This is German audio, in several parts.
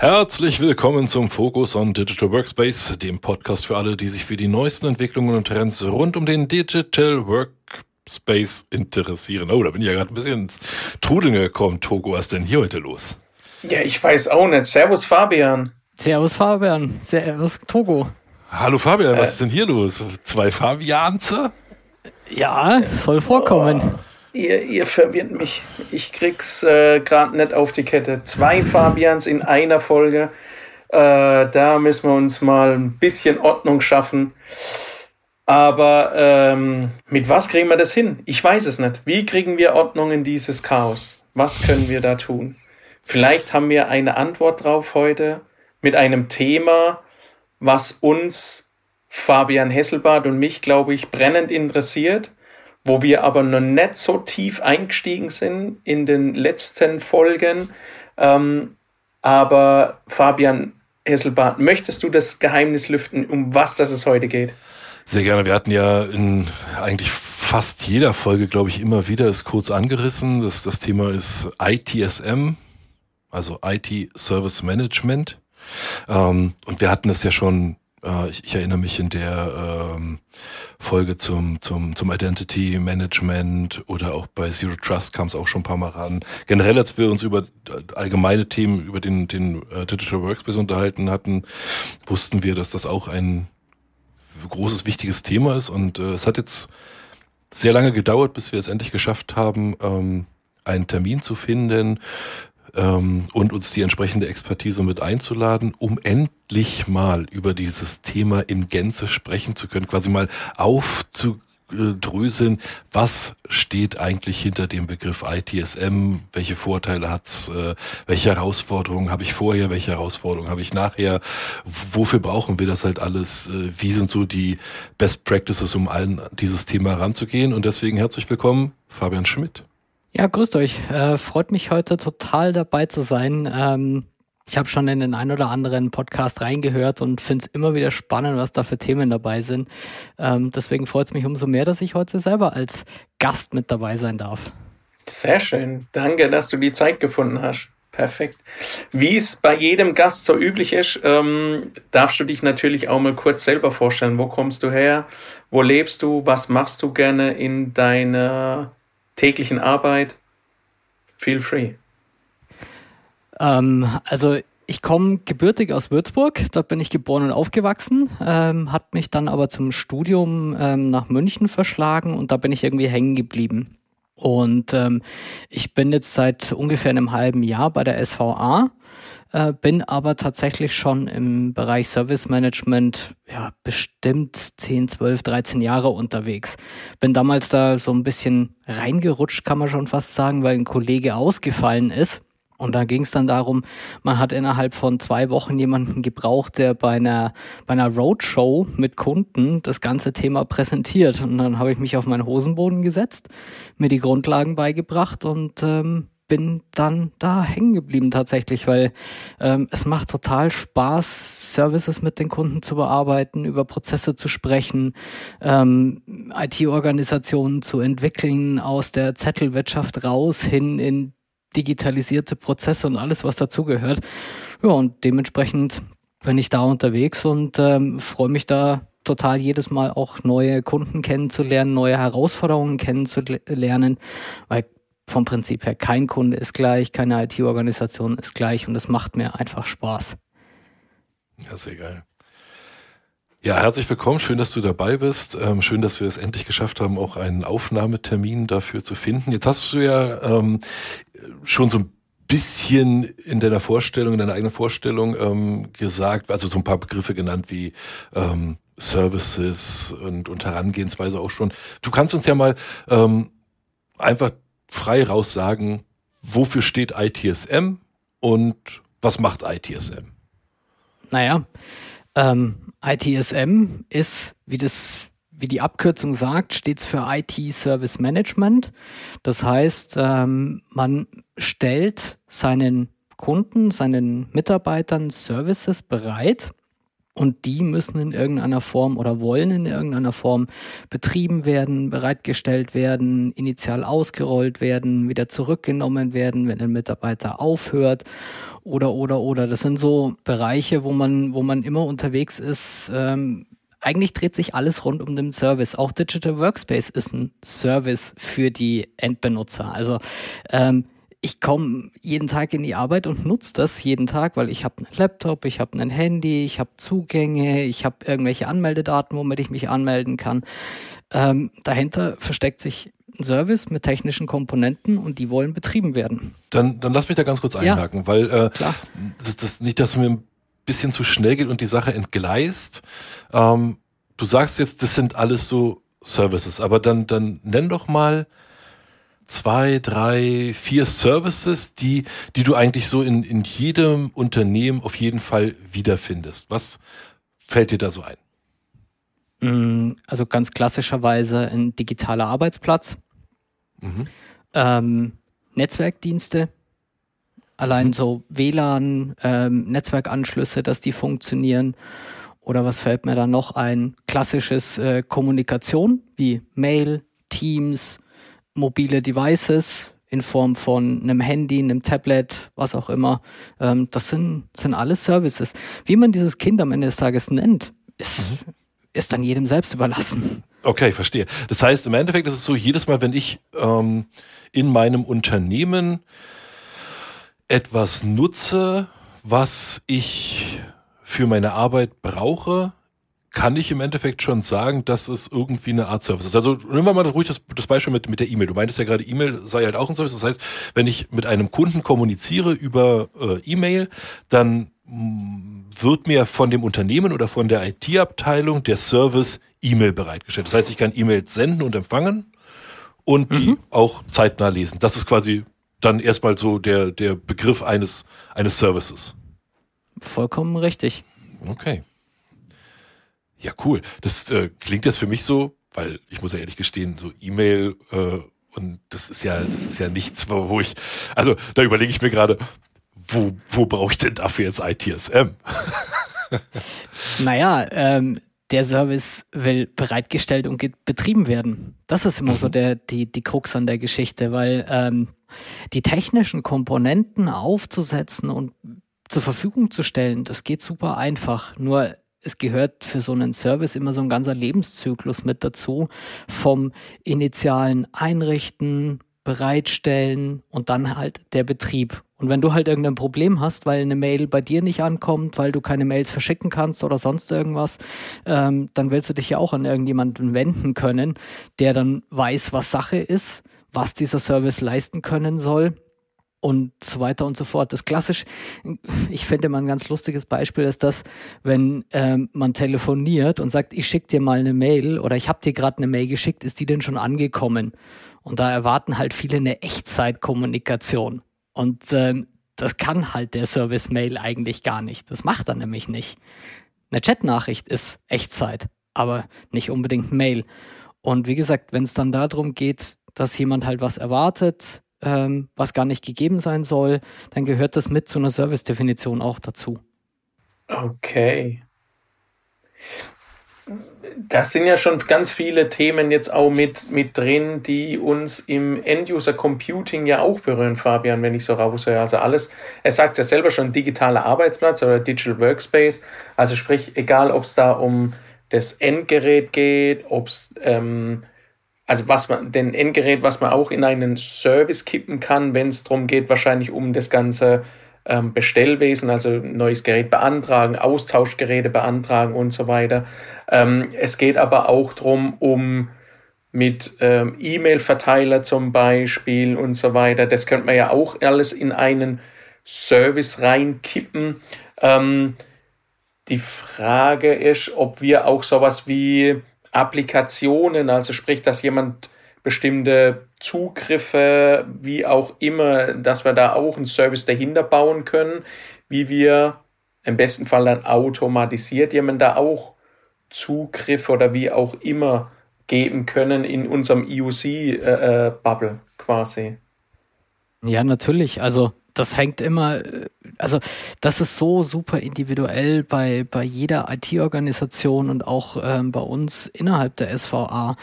Herzlich willkommen zum Focus on Digital Workspace, dem Podcast für alle, die sich für die neuesten Entwicklungen und Trends rund um den Digital Workspace interessieren. Oh, da bin ich ja gerade ein bisschen ins Trudeln gekommen. Togo, was ist denn hier heute los? Ja, ich weiß auch nicht. Servus Fabian. Servus Fabian. Servus Togo. Hallo Fabian, was äh, ist denn hier los? Zwei Fabianze? Ja, soll vorkommen. Oh. Ihr, ihr verwirrt mich. Ich krieg's äh, gerade nicht auf die Kette. Zwei Fabians in einer Folge. Äh, da müssen wir uns mal ein bisschen Ordnung schaffen. Aber ähm, mit was kriegen wir das hin? Ich weiß es nicht. Wie kriegen wir Ordnung in dieses Chaos? Was können wir da tun? Vielleicht haben wir eine Antwort drauf heute mit einem Thema, was uns, Fabian Hesselbart und mich, glaube ich, brennend interessiert wo wir aber noch nicht so tief eingestiegen sind in den letzten Folgen. Ähm, aber Fabian Hesselbart, möchtest du das Geheimnis lüften, um was das es heute geht? Sehr gerne. Wir hatten ja in eigentlich fast jeder Folge, glaube ich, immer wieder es kurz angerissen. Das, das Thema ist ITSM, also IT Service Management. Ähm, und wir hatten es ja schon ich, ich, erinnere mich in der ähm, Folge zum, zum, zum Identity Management oder auch bei Zero Trust kam es auch schon ein paar Mal ran. Generell, als wir uns über allgemeine Themen, über den, den äh, Digital Workspace unterhalten hatten, wussten wir, dass das auch ein großes, wichtiges Thema ist. Und äh, es hat jetzt sehr lange gedauert, bis wir es endlich geschafft haben, ähm, einen Termin zu finden ähm, und uns die entsprechende Expertise mit einzuladen, um endlich mal über dieses Thema in Gänze sprechen zu können, quasi mal aufzudröseln, was steht eigentlich hinter dem Begriff ITSM, welche Vorteile hat's, äh, welche Herausforderungen habe ich vorher, welche Herausforderungen habe ich nachher, wofür brauchen wir das halt alles, äh, wie sind so die Best Practices, um allen dieses Thema ranzugehen und deswegen herzlich willkommen, Fabian Schmidt. Ja, grüßt euch. Äh, freut mich heute total dabei zu sein. Ähm, ich habe schon in den ein oder anderen Podcast reingehört und finde es immer wieder spannend, was da für Themen dabei sind. Ähm, deswegen freut es mich umso mehr, dass ich heute selber als Gast mit dabei sein darf. Sehr schön. Danke, dass du die Zeit gefunden hast. Perfekt. Wie es bei jedem Gast so üblich ist, ähm, darfst du dich natürlich auch mal kurz selber vorstellen. Wo kommst du her? Wo lebst du? Was machst du gerne in deiner täglichen Arbeit? Feel free. Ähm, also ich komme gebürtig aus Würzburg, dort bin ich geboren und aufgewachsen, ähm, hat mich dann aber zum Studium ähm, nach München verschlagen und da bin ich irgendwie hängen geblieben. Und ähm, ich bin jetzt seit ungefähr einem halben Jahr bei der SVA äh, bin aber tatsächlich schon im Bereich Service Management ja bestimmt 10, 12, 13 Jahre unterwegs. Bin damals da so ein bisschen reingerutscht, kann man schon fast sagen, weil ein Kollege ausgefallen ist. Und da ging es dann darum, man hat innerhalb von zwei Wochen jemanden gebraucht, der bei einer, bei einer Roadshow mit Kunden das ganze Thema präsentiert. Und dann habe ich mich auf meinen Hosenboden gesetzt, mir die Grundlagen beigebracht und ähm, bin dann da hängen geblieben tatsächlich, weil ähm, es macht total Spaß, Services mit den Kunden zu bearbeiten, über Prozesse zu sprechen, ähm, IT-Organisationen zu entwickeln, aus der Zettelwirtschaft raus hin in digitalisierte Prozesse und alles, was dazugehört. Ja, und dementsprechend bin ich da unterwegs und ähm, freue mich da total jedes Mal auch neue Kunden kennenzulernen, neue Herausforderungen kennenzulernen, weil vom Prinzip her. Kein Kunde ist gleich, keine IT-Organisation ist gleich und es macht mir einfach Spaß. Ja, sehr geil. Ja, herzlich willkommen. Schön, dass du dabei bist. Ähm, schön, dass wir es endlich geschafft haben, auch einen Aufnahmetermin dafür zu finden. Jetzt hast du ja ähm, schon so ein bisschen in deiner Vorstellung, in deiner eigenen Vorstellung ähm, gesagt, also so ein paar Begriffe genannt wie ähm, Services und, und Herangehensweise auch schon. Du kannst uns ja mal ähm, einfach frei raus sagen, wofür steht ITSM und was macht ITSM? Naja, ähm, ITSM ist, wie das wie die Abkürzung sagt, steht für IT Service Management. Das heißt, ähm, man stellt seinen Kunden, seinen Mitarbeitern Services bereit, Und die müssen in irgendeiner Form oder wollen in irgendeiner Form betrieben werden, bereitgestellt werden, initial ausgerollt werden, wieder zurückgenommen werden, wenn ein Mitarbeiter aufhört oder oder oder. Das sind so Bereiche, wo man, wo man immer unterwegs ist. Ähm, eigentlich dreht sich alles rund um den Service. Auch Digital Workspace ist ein Service für die Endbenutzer. Also ähm, ich komme jeden Tag in die Arbeit und nutze das jeden Tag, weil ich habe einen Laptop, ich habe ein Handy, ich habe Zugänge, ich habe irgendwelche Anmeldedaten, womit ich mich anmelden kann. Ähm, dahinter versteckt sich ein Service mit technischen Komponenten und die wollen betrieben werden. Dann, dann lass mich da ganz kurz einhaken, ja, weil äh, das, das nicht, dass mir ein bisschen zu schnell geht und die Sache entgleist. Ähm, du sagst jetzt, das sind alles so Services, aber dann, dann nenn doch mal zwei, drei, vier Services, die, die du eigentlich so in, in jedem Unternehmen auf jeden Fall wiederfindest. Was fällt dir da so ein? Mm, also ganz klassischerweise ein digitaler Arbeitsplatz, mhm. ähm, Netzwerkdienste, allein mhm. so WLAN, ähm, Netzwerkanschlüsse, dass die funktionieren. Oder was fällt mir da noch ein? Klassisches äh, Kommunikation wie Mail, Teams, mobile Devices in Form von einem Handy, einem Tablet, was auch immer. Ähm, das sind, sind alles Services. Wie man dieses Kind am Ende des Tages nennt, ist, mhm. ist dann jedem selbst überlassen. Okay, verstehe. Das heißt, im Endeffekt ist es so, jedes Mal, wenn ich ähm, in meinem Unternehmen etwas nutze, was ich für meine Arbeit brauche, kann ich im Endeffekt schon sagen, dass es irgendwie eine Art Service ist. Also nehmen wir mal ruhig das, das Beispiel mit, mit der E-Mail. Du meintest ja gerade, E-Mail sei halt auch ein Service. Das heißt, wenn ich mit einem Kunden kommuniziere über äh, E-Mail, dann mm, wird mir von dem Unternehmen oder von der IT-Abteilung der Service E-Mail bereitgestellt. Das heißt, ich kann E-Mails senden und empfangen und mhm. die auch zeitnah lesen. Das ist quasi dann erstmal so der, der Begriff eines, eines Services. Vollkommen richtig. Okay. Ja, cool. Das äh, klingt jetzt für mich so, weil ich muss ja ehrlich gestehen, so E-Mail äh, und das ist ja, das ist ja nichts, wo ich, also da überlege ich mir gerade, wo, wo brauche ich denn dafür jetzt ITSM? naja, ähm, der Service will bereitgestellt und betrieben werden. Das ist immer so mhm. der, die, die Krux an der Geschichte, weil ähm, die technischen Komponenten aufzusetzen und zur Verfügung zu stellen, das geht super einfach. Nur es gehört für so einen Service immer so ein ganzer Lebenszyklus mit dazu, vom initialen Einrichten, bereitstellen und dann halt der Betrieb. Und wenn du halt irgendein Problem hast, weil eine Mail bei dir nicht ankommt, weil du keine Mails verschicken kannst oder sonst irgendwas, ähm, dann willst du dich ja auch an irgendjemanden wenden können, der dann weiß, was Sache ist, was dieser Service leisten können soll und so weiter und so fort. Das klassisch, ich finde mal ein ganz lustiges Beispiel ist das, wenn ähm, man telefoniert und sagt, ich schicke dir mal eine Mail oder ich habe dir gerade eine Mail geschickt, ist die denn schon angekommen? Und da erwarten halt viele eine Echtzeitkommunikation. Und ähm, das kann halt der Service-Mail eigentlich gar nicht. Das macht er nämlich nicht. Eine Chatnachricht ist Echtzeit, aber nicht unbedingt Mail. Und wie gesagt, wenn es dann darum geht, dass jemand halt was erwartet, ähm, was gar nicht gegeben sein soll, dann gehört das mit zu einer Service-Definition auch dazu. Okay. Das sind ja schon ganz viele Themen jetzt auch mit, mit drin, die uns im End-User Computing ja auch berühren, Fabian, wenn ich so raushöre. Also alles, er sagt ja selber schon, digitaler Arbeitsplatz oder Digital Workspace. Also sprich, egal ob es da um das Endgerät geht, ob es ähm, also was man, den Endgerät, was man auch in einen Service kippen kann, wenn es darum geht, wahrscheinlich um das ganze ähm, Bestellwesen, also neues Gerät beantragen, Austauschgeräte beantragen und so weiter. Ähm, es geht aber auch darum, um mit ähm, E-Mail-Verteiler zum Beispiel und so weiter. Das könnte man ja auch alles in einen Service reinkippen. Ähm, die Frage ist, ob wir auch sowas wie Applikationen, also sprich, dass jemand bestimmte Zugriffe, wie auch immer, dass wir da auch einen Service dahinter bauen können, wie wir im besten Fall dann automatisiert jemand da auch Zugriff oder wie auch immer geben können in unserem EUC-Bubble äh, äh quasi. Ja, natürlich. Also das hängt immer, also das ist so super individuell bei, bei jeder IT-Organisation und auch ähm, bei uns innerhalb der SVA.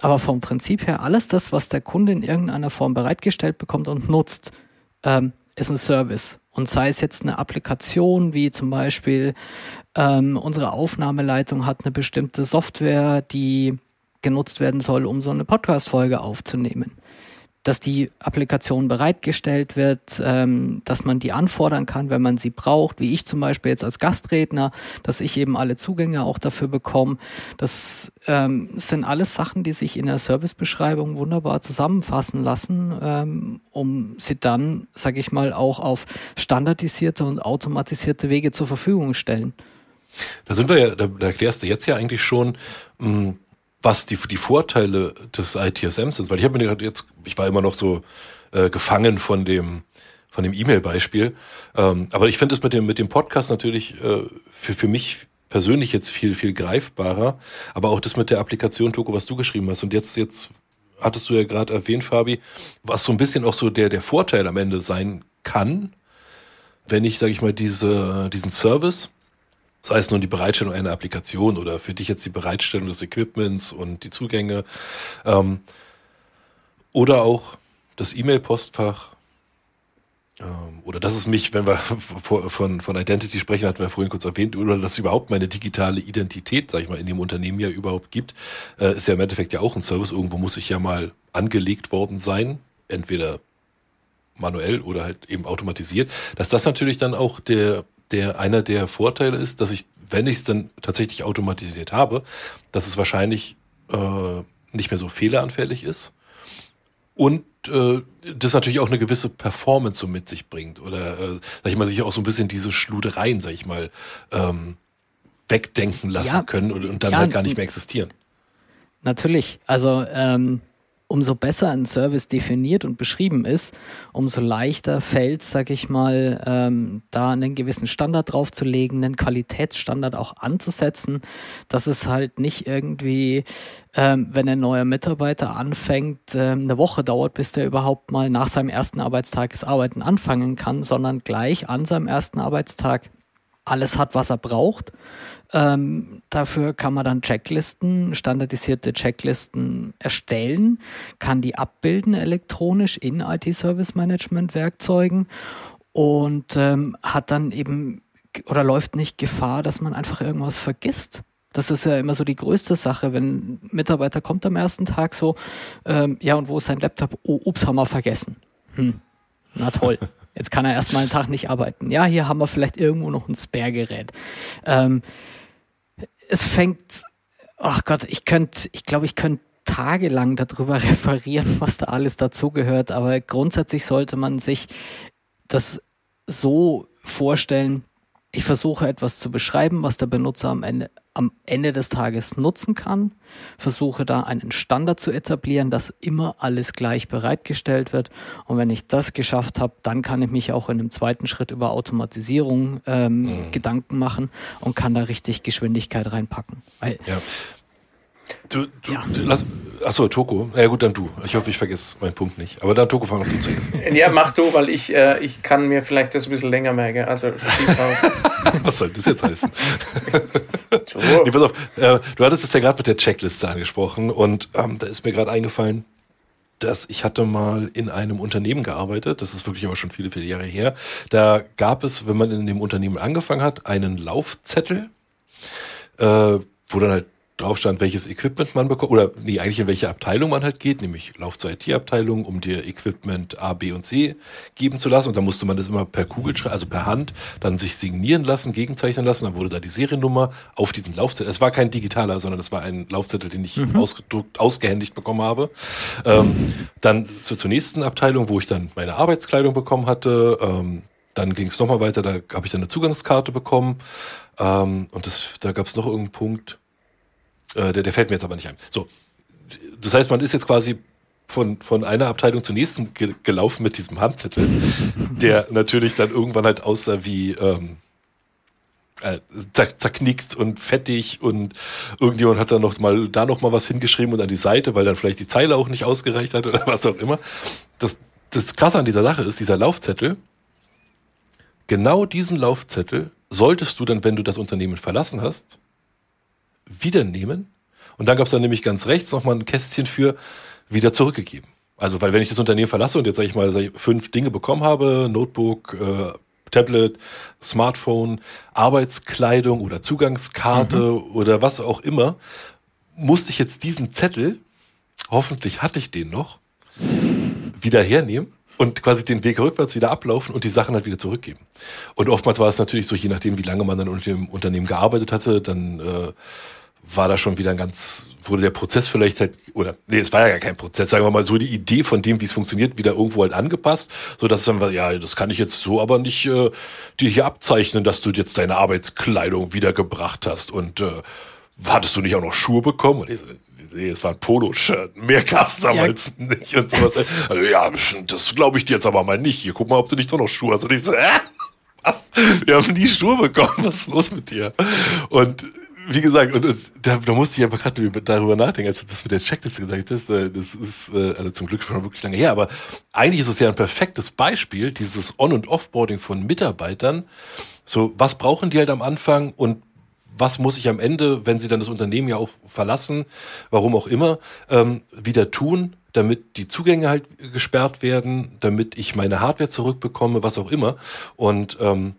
Aber vom Prinzip her, alles das, was der Kunde in irgendeiner Form bereitgestellt bekommt und nutzt, ähm, ist ein Service. Und sei es jetzt eine Applikation, wie zum Beispiel ähm, unsere Aufnahmeleitung hat eine bestimmte Software, die genutzt werden soll, um so eine Podcast-Folge aufzunehmen dass die Applikation bereitgestellt wird, ähm, dass man die anfordern kann, wenn man sie braucht, wie ich zum Beispiel jetzt als Gastredner, dass ich eben alle Zugänge auch dafür bekomme. Das ähm, sind alles Sachen, die sich in der Servicebeschreibung wunderbar zusammenfassen lassen, ähm, um sie dann, sage ich mal, auch auf standardisierte und automatisierte Wege zur Verfügung stellen. Da sind wir ja, da, da erklärst du jetzt ja eigentlich schon, mh, hm, was die, die Vorteile des ITSMs sind. Weil ich habe mir gerade jetzt, ich war immer noch so äh, gefangen von dem von dem E-Mail-Beispiel. Ähm, aber ich finde es mit dem mit dem Podcast natürlich äh, für für mich persönlich jetzt viel viel greifbarer. Aber auch das mit der Applikation Toko, was du geschrieben hast. Und jetzt jetzt hattest du ja gerade erwähnt, Fabi, was so ein bisschen auch so der der Vorteil am Ende sein kann, wenn ich sage ich mal diese diesen Service sei es nun die Bereitstellung einer Applikation oder für dich jetzt die Bereitstellung des Equipments und die Zugänge ähm, oder auch das E-Mail-Postfach ähm, oder dass es mich, wenn wir von, von Identity sprechen, hatten wir vorhin kurz erwähnt, oder dass es überhaupt meine digitale Identität, sag ich mal, in dem Unternehmen ja überhaupt gibt, äh, ist ja im Endeffekt ja auch ein Service. Irgendwo muss ich ja mal angelegt worden sein, entweder manuell oder halt eben automatisiert, dass das natürlich dann auch der der einer der Vorteile ist, dass ich, wenn ich es dann tatsächlich automatisiert habe, dass es wahrscheinlich äh, nicht mehr so fehleranfällig ist und äh, das natürlich auch eine gewisse Performance so mit sich bringt oder äh, sag ich mal sich auch so ein bisschen diese Schludereien, sag ich mal, ähm, wegdenken lassen ja, können und, und dann ja, halt gar nicht mehr existieren. Natürlich, also ähm, umso besser ein Service definiert und beschrieben ist, umso leichter fällt, sag ich mal, ähm, da einen gewissen Standard draufzulegen, einen Qualitätsstandard auch anzusetzen, dass es halt nicht irgendwie, ähm, wenn ein neuer Mitarbeiter anfängt, ähm, eine Woche dauert, bis der überhaupt mal nach seinem ersten Arbeitstag das Arbeiten anfangen kann, sondern gleich an seinem ersten Arbeitstag alles hat, was er braucht ähm, dafür kann man dann Checklisten, standardisierte Checklisten erstellen, kann die abbilden elektronisch in IT-Service-Management-Werkzeugen und ähm, hat dann eben oder läuft nicht Gefahr, dass man einfach irgendwas vergisst. Das ist ja immer so die größte Sache, wenn ein Mitarbeiter kommt am ersten Tag so, ähm, ja, und wo ist sein Laptop? Oh, ups, haben wir vergessen. Hm, na toll. Jetzt kann er erstmal einen Tag nicht arbeiten. Ja, hier haben wir vielleicht irgendwo noch ein Spare-Gerät. Ähm, es fängt, ach Gott, ich könnte, ich glaube, ich könnte tagelang darüber referieren, was da alles dazugehört, aber grundsätzlich sollte man sich das so vorstellen, ich versuche etwas zu beschreiben, was der Benutzer am Ende, am Ende des Tages nutzen kann, versuche da einen Standard zu etablieren, dass immer alles gleich bereitgestellt wird. Und wenn ich das geschafft habe, dann kann ich mich auch in einem zweiten Schritt über Automatisierung ähm, mhm. Gedanken machen und kann da richtig Geschwindigkeit reinpacken. Weil ja. Du, du, ja. du lass, achso, Toko. Ja gut, dann du. Ich hoffe, ich vergesse meinen Punkt nicht. Aber dann Toko, fang noch du zuerst. Ja, mach du, weil ich, äh, ich kann mir vielleicht das ein bisschen länger merken. Also schieß raus. Was soll das jetzt heißen? nee, pass auf, äh, du hattest es ja gerade mit der Checkliste angesprochen und ähm, da ist mir gerade eingefallen, dass ich hatte mal in einem Unternehmen gearbeitet, das ist wirklich aber schon viele, viele Jahre her. Da gab es, wenn man in dem Unternehmen angefangen hat, einen Laufzettel, äh, wo dann halt drauf stand, welches Equipment man bekommt, oder nee, eigentlich in welche Abteilung man halt geht, nämlich Lauf zur IT-Abteilung, um dir Equipment A, B und C geben zu lassen. Und dann musste man das immer per Kugelschreiber, also per Hand, dann sich signieren lassen, gegenzeichnen lassen. Dann wurde da die Seriennummer auf diesen Laufzettel. Es war kein digitaler, sondern es war ein Laufzettel, den ich mhm. ausgedruckt, ausgehändigt bekommen habe. Ähm, dann zur, zur nächsten Abteilung, wo ich dann meine Arbeitskleidung bekommen hatte. Ähm, dann ging es nochmal weiter, da habe ich dann eine Zugangskarte bekommen. Ähm, und das, da gab es noch irgendeinen Punkt äh, der, der fällt mir jetzt aber nicht ein. So, das heißt, man ist jetzt quasi von, von einer Abteilung zur nächsten ge gelaufen mit diesem Handzettel, der natürlich dann irgendwann halt aussah wie ähm, äh, zerknickt und fettig und irgendjemand hat dann noch mal da noch mal was hingeschrieben und an die Seite, weil dann vielleicht die Zeile auch nicht ausgereicht hat oder was auch immer. Das das Krasse an dieser Sache ist, dieser Laufzettel, genau diesen Laufzettel solltest du dann, wenn du das Unternehmen verlassen hast, wieder nehmen. Und dann gab es dann nämlich ganz rechts nochmal ein Kästchen für wieder zurückgegeben. Also, weil wenn ich das Unternehmen verlasse und jetzt sage ich mal sag ich, fünf Dinge bekommen habe, Notebook, äh, Tablet, Smartphone, Arbeitskleidung oder Zugangskarte mhm. oder was auch immer, musste ich jetzt diesen Zettel, hoffentlich hatte ich den noch, wieder hernehmen und quasi den Weg rückwärts wieder ablaufen und die Sachen halt wieder zurückgeben. Und oftmals war es natürlich so, je nachdem, wie lange man dann unter dem Unternehmen gearbeitet hatte, dann äh, war da schon wieder ein ganz, wurde der Prozess vielleicht halt, oder nee, es war ja gar kein Prozess, sagen wir mal so, die Idee von dem, wie es funktioniert, wieder irgendwo halt angepasst, so dass dann, ja, das kann ich jetzt so aber nicht äh, dir hier abzeichnen, dass du jetzt deine Arbeitskleidung wiedergebracht hast und äh, hattest du nicht auch noch Schuhe bekommen? Und ich, nee, es war ein Poloshirt. Mehr gab's damals ja. nicht und sowas. Also, ja, das glaube ich dir jetzt aber mal nicht. Hier, guck mal, ob du nicht doch noch Schuhe hast. Und ich so, äh, was? Wir haben nie Schuhe bekommen. Was ist los mit dir? Und wie gesagt, und, und da, da musste ich einfach gerade darüber nachdenken, als du das mit der Checkliste gesagt hast. Äh, das ist äh, also zum Glück schon wirklich lange her, aber eigentlich ist es ja ein perfektes Beispiel, dieses On- und Offboarding von Mitarbeitern. So, was brauchen die halt am Anfang und was muss ich am Ende, wenn sie dann das Unternehmen ja auch verlassen, warum auch immer, ähm, wieder tun, damit die Zugänge halt gesperrt werden, damit ich meine Hardware zurückbekomme, was auch immer. Und ähm,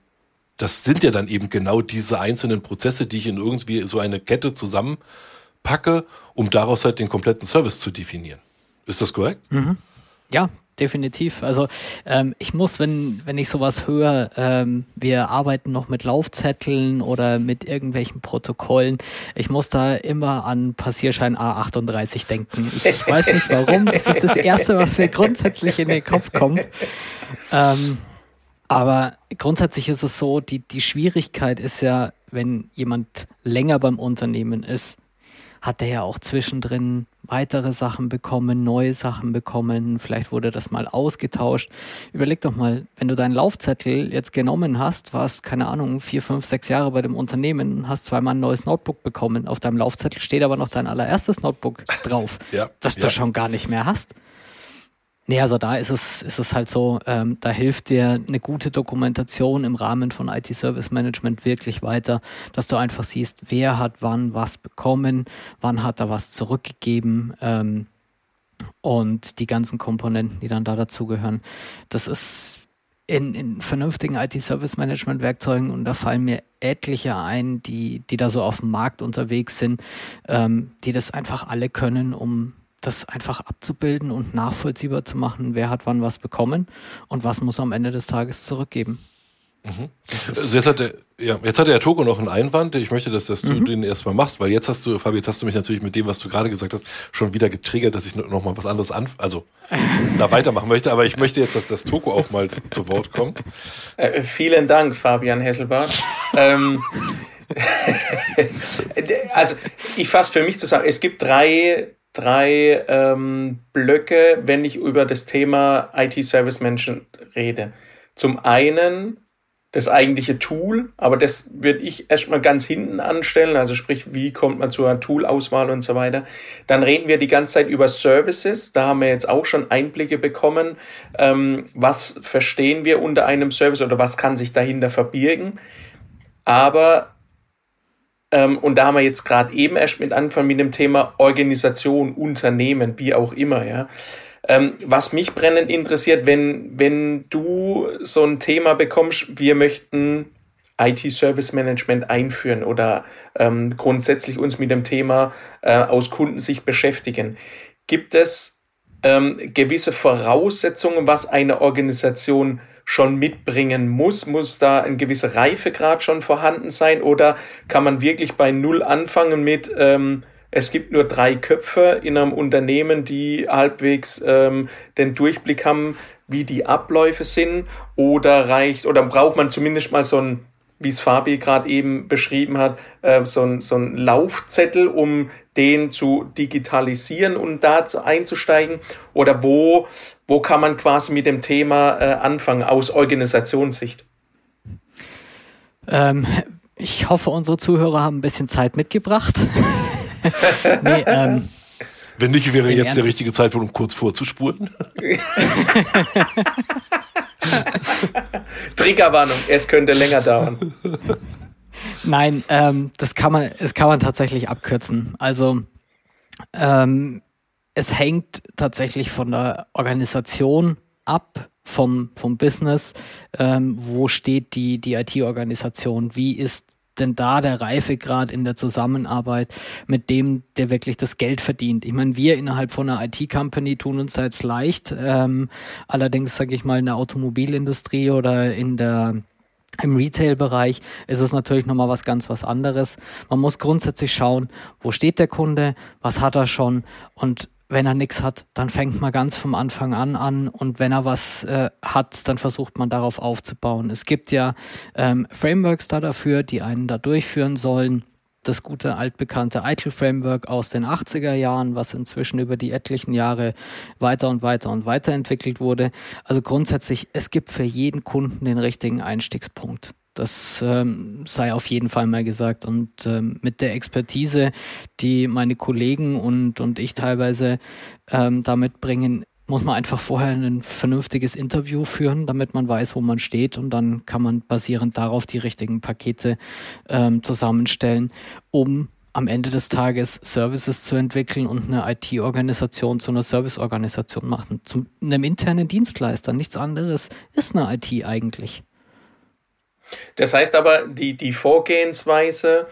das sind ja dann eben genau diese einzelnen Prozesse, die ich in irgendwie so eine Kette zusammenpacke, um daraus halt den kompletten Service zu definieren. Ist das korrekt? Mhm. Ja, definitiv. Also ähm, ich muss, wenn, wenn ich sowas höre, ähm, wir arbeiten noch mit Laufzetteln oder mit irgendwelchen Protokollen, ich muss da immer an Passierschein A38 denken. Ich weiß nicht warum, das ist das Erste, was mir grundsätzlich in den Kopf kommt. Ähm, aber grundsätzlich ist es so, die, die Schwierigkeit ist ja, wenn jemand länger beim Unternehmen ist, hat er ja auch zwischendrin weitere Sachen bekommen, neue Sachen bekommen, vielleicht wurde das mal ausgetauscht. Überleg doch mal, wenn du deinen Laufzettel jetzt genommen hast, warst, keine Ahnung, vier, fünf, sechs Jahre bei dem Unternehmen, hast zweimal ein neues Notebook bekommen. Auf deinem Laufzettel steht aber noch dein allererstes Notebook drauf, ja, das du ja. schon gar nicht mehr hast. Nee, also da ist es, ist es halt so, ähm, da hilft dir eine gute Dokumentation im Rahmen von IT-Service Management wirklich weiter, dass du einfach siehst, wer hat wann was bekommen, wann hat er was zurückgegeben ähm, und die ganzen Komponenten, die dann da dazugehören. Das ist in, in vernünftigen IT-Service-Management-Werkzeugen und da fallen mir etliche ein, die, die da so auf dem Markt unterwegs sind, ähm, die das einfach alle können, um das einfach abzubilden und nachvollziehbar zu machen, wer hat wann was bekommen und was muss am Ende des Tages zurückgeben. Mhm. Also jetzt hat der, ja, jetzt hat der Togo noch einen Einwand. Ich möchte, dass, dass du mhm. den erstmal machst, weil jetzt hast du, Fabi, jetzt hast du mich natürlich mit dem, was du gerade gesagt hast, schon wieder getriggert, dass ich noch mal was anderes an, also da weitermachen möchte. Aber ich möchte jetzt, dass das Togo auch mal zu, zu Wort kommt. Äh, vielen Dank, Fabian Hesselbart. ähm, also ich fasse für mich zusammen. Es gibt drei drei ähm, Blöcke, wenn ich über das Thema IT-Service Management rede. Zum einen das eigentliche Tool, aber das würde ich erstmal ganz hinten anstellen, also sprich, wie kommt man zur Tool-Auswahl und so weiter. Dann reden wir die ganze Zeit über Services, da haben wir jetzt auch schon Einblicke bekommen, ähm, was verstehen wir unter einem Service oder was kann sich dahinter verbirgen. Aber ähm, und da haben wir jetzt gerade eben erst mit angefangen mit dem Thema Organisation, Unternehmen, wie auch immer, ja. Ähm, was mich brennend interessiert, wenn, wenn du so ein Thema bekommst, wir möchten IT-Service Management einführen oder ähm, grundsätzlich uns mit dem Thema äh, aus Kundensicht beschäftigen. Gibt es ähm, gewisse Voraussetzungen, was eine Organisation schon mitbringen muss? Muss da ein gewisser Reifegrad schon vorhanden sein oder kann man wirklich bei Null anfangen mit, ähm, es gibt nur drei Köpfe in einem Unternehmen, die halbwegs ähm, den Durchblick haben, wie die Abläufe sind oder reicht oder braucht man zumindest mal so ein wie es Fabi gerade eben beschrieben hat, äh, so, ein, so ein Laufzettel, um den zu digitalisieren und da einzusteigen? Oder wo, wo kann man quasi mit dem Thema äh, anfangen aus Organisationssicht? Ähm, ich hoffe, unsere Zuhörer haben ein bisschen Zeit mitgebracht. nee, ähm, Wenn nicht, wäre jetzt Ernst der richtige Zeitpunkt, um kurz vorzuspulen. Triggerwarnung, es könnte länger dauern. Nein, ähm, das kann man, das kann man tatsächlich abkürzen. Also ähm, es hängt tatsächlich von der Organisation ab, vom, vom Business. Ähm, wo steht die, die IT-Organisation? Wie ist denn da der Reifegrad in der Zusammenarbeit mit dem, der wirklich das Geld verdient? Ich meine, wir innerhalb von einer IT-Company tun uns jetzt leicht. Ähm, allerdings, sage ich mal, in der Automobilindustrie oder in der im Retail-Bereich ist es natürlich nochmal was ganz was anderes. Man muss grundsätzlich schauen, wo steht der Kunde, was hat er schon und wenn er nichts hat, dann fängt man ganz vom Anfang an an und wenn er was äh, hat, dann versucht man darauf aufzubauen. Es gibt ja ähm, Frameworks da dafür, die einen da durchführen sollen. Das gute altbekannte ITIL Framework aus den 80er Jahren, was inzwischen über die etlichen Jahre weiter und weiter und weiter entwickelt wurde. Also grundsätzlich, es gibt für jeden Kunden den richtigen Einstiegspunkt. Das ähm, sei auf jeden Fall mal gesagt. Und ähm, mit der Expertise, die meine Kollegen und, und ich teilweise ähm, damit bringen, muss man einfach vorher ein vernünftiges Interview führen, damit man weiß, wo man steht und dann kann man basierend darauf die richtigen Pakete ähm, zusammenstellen, um am Ende des Tages Services zu entwickeln und eine IT-Organisation zu einer Serviceorganisation machen, zu einem internen Dienstleister. Nichts anderes ist eine IT eigentlich. Das heißt aber, die, die Vorgehensweise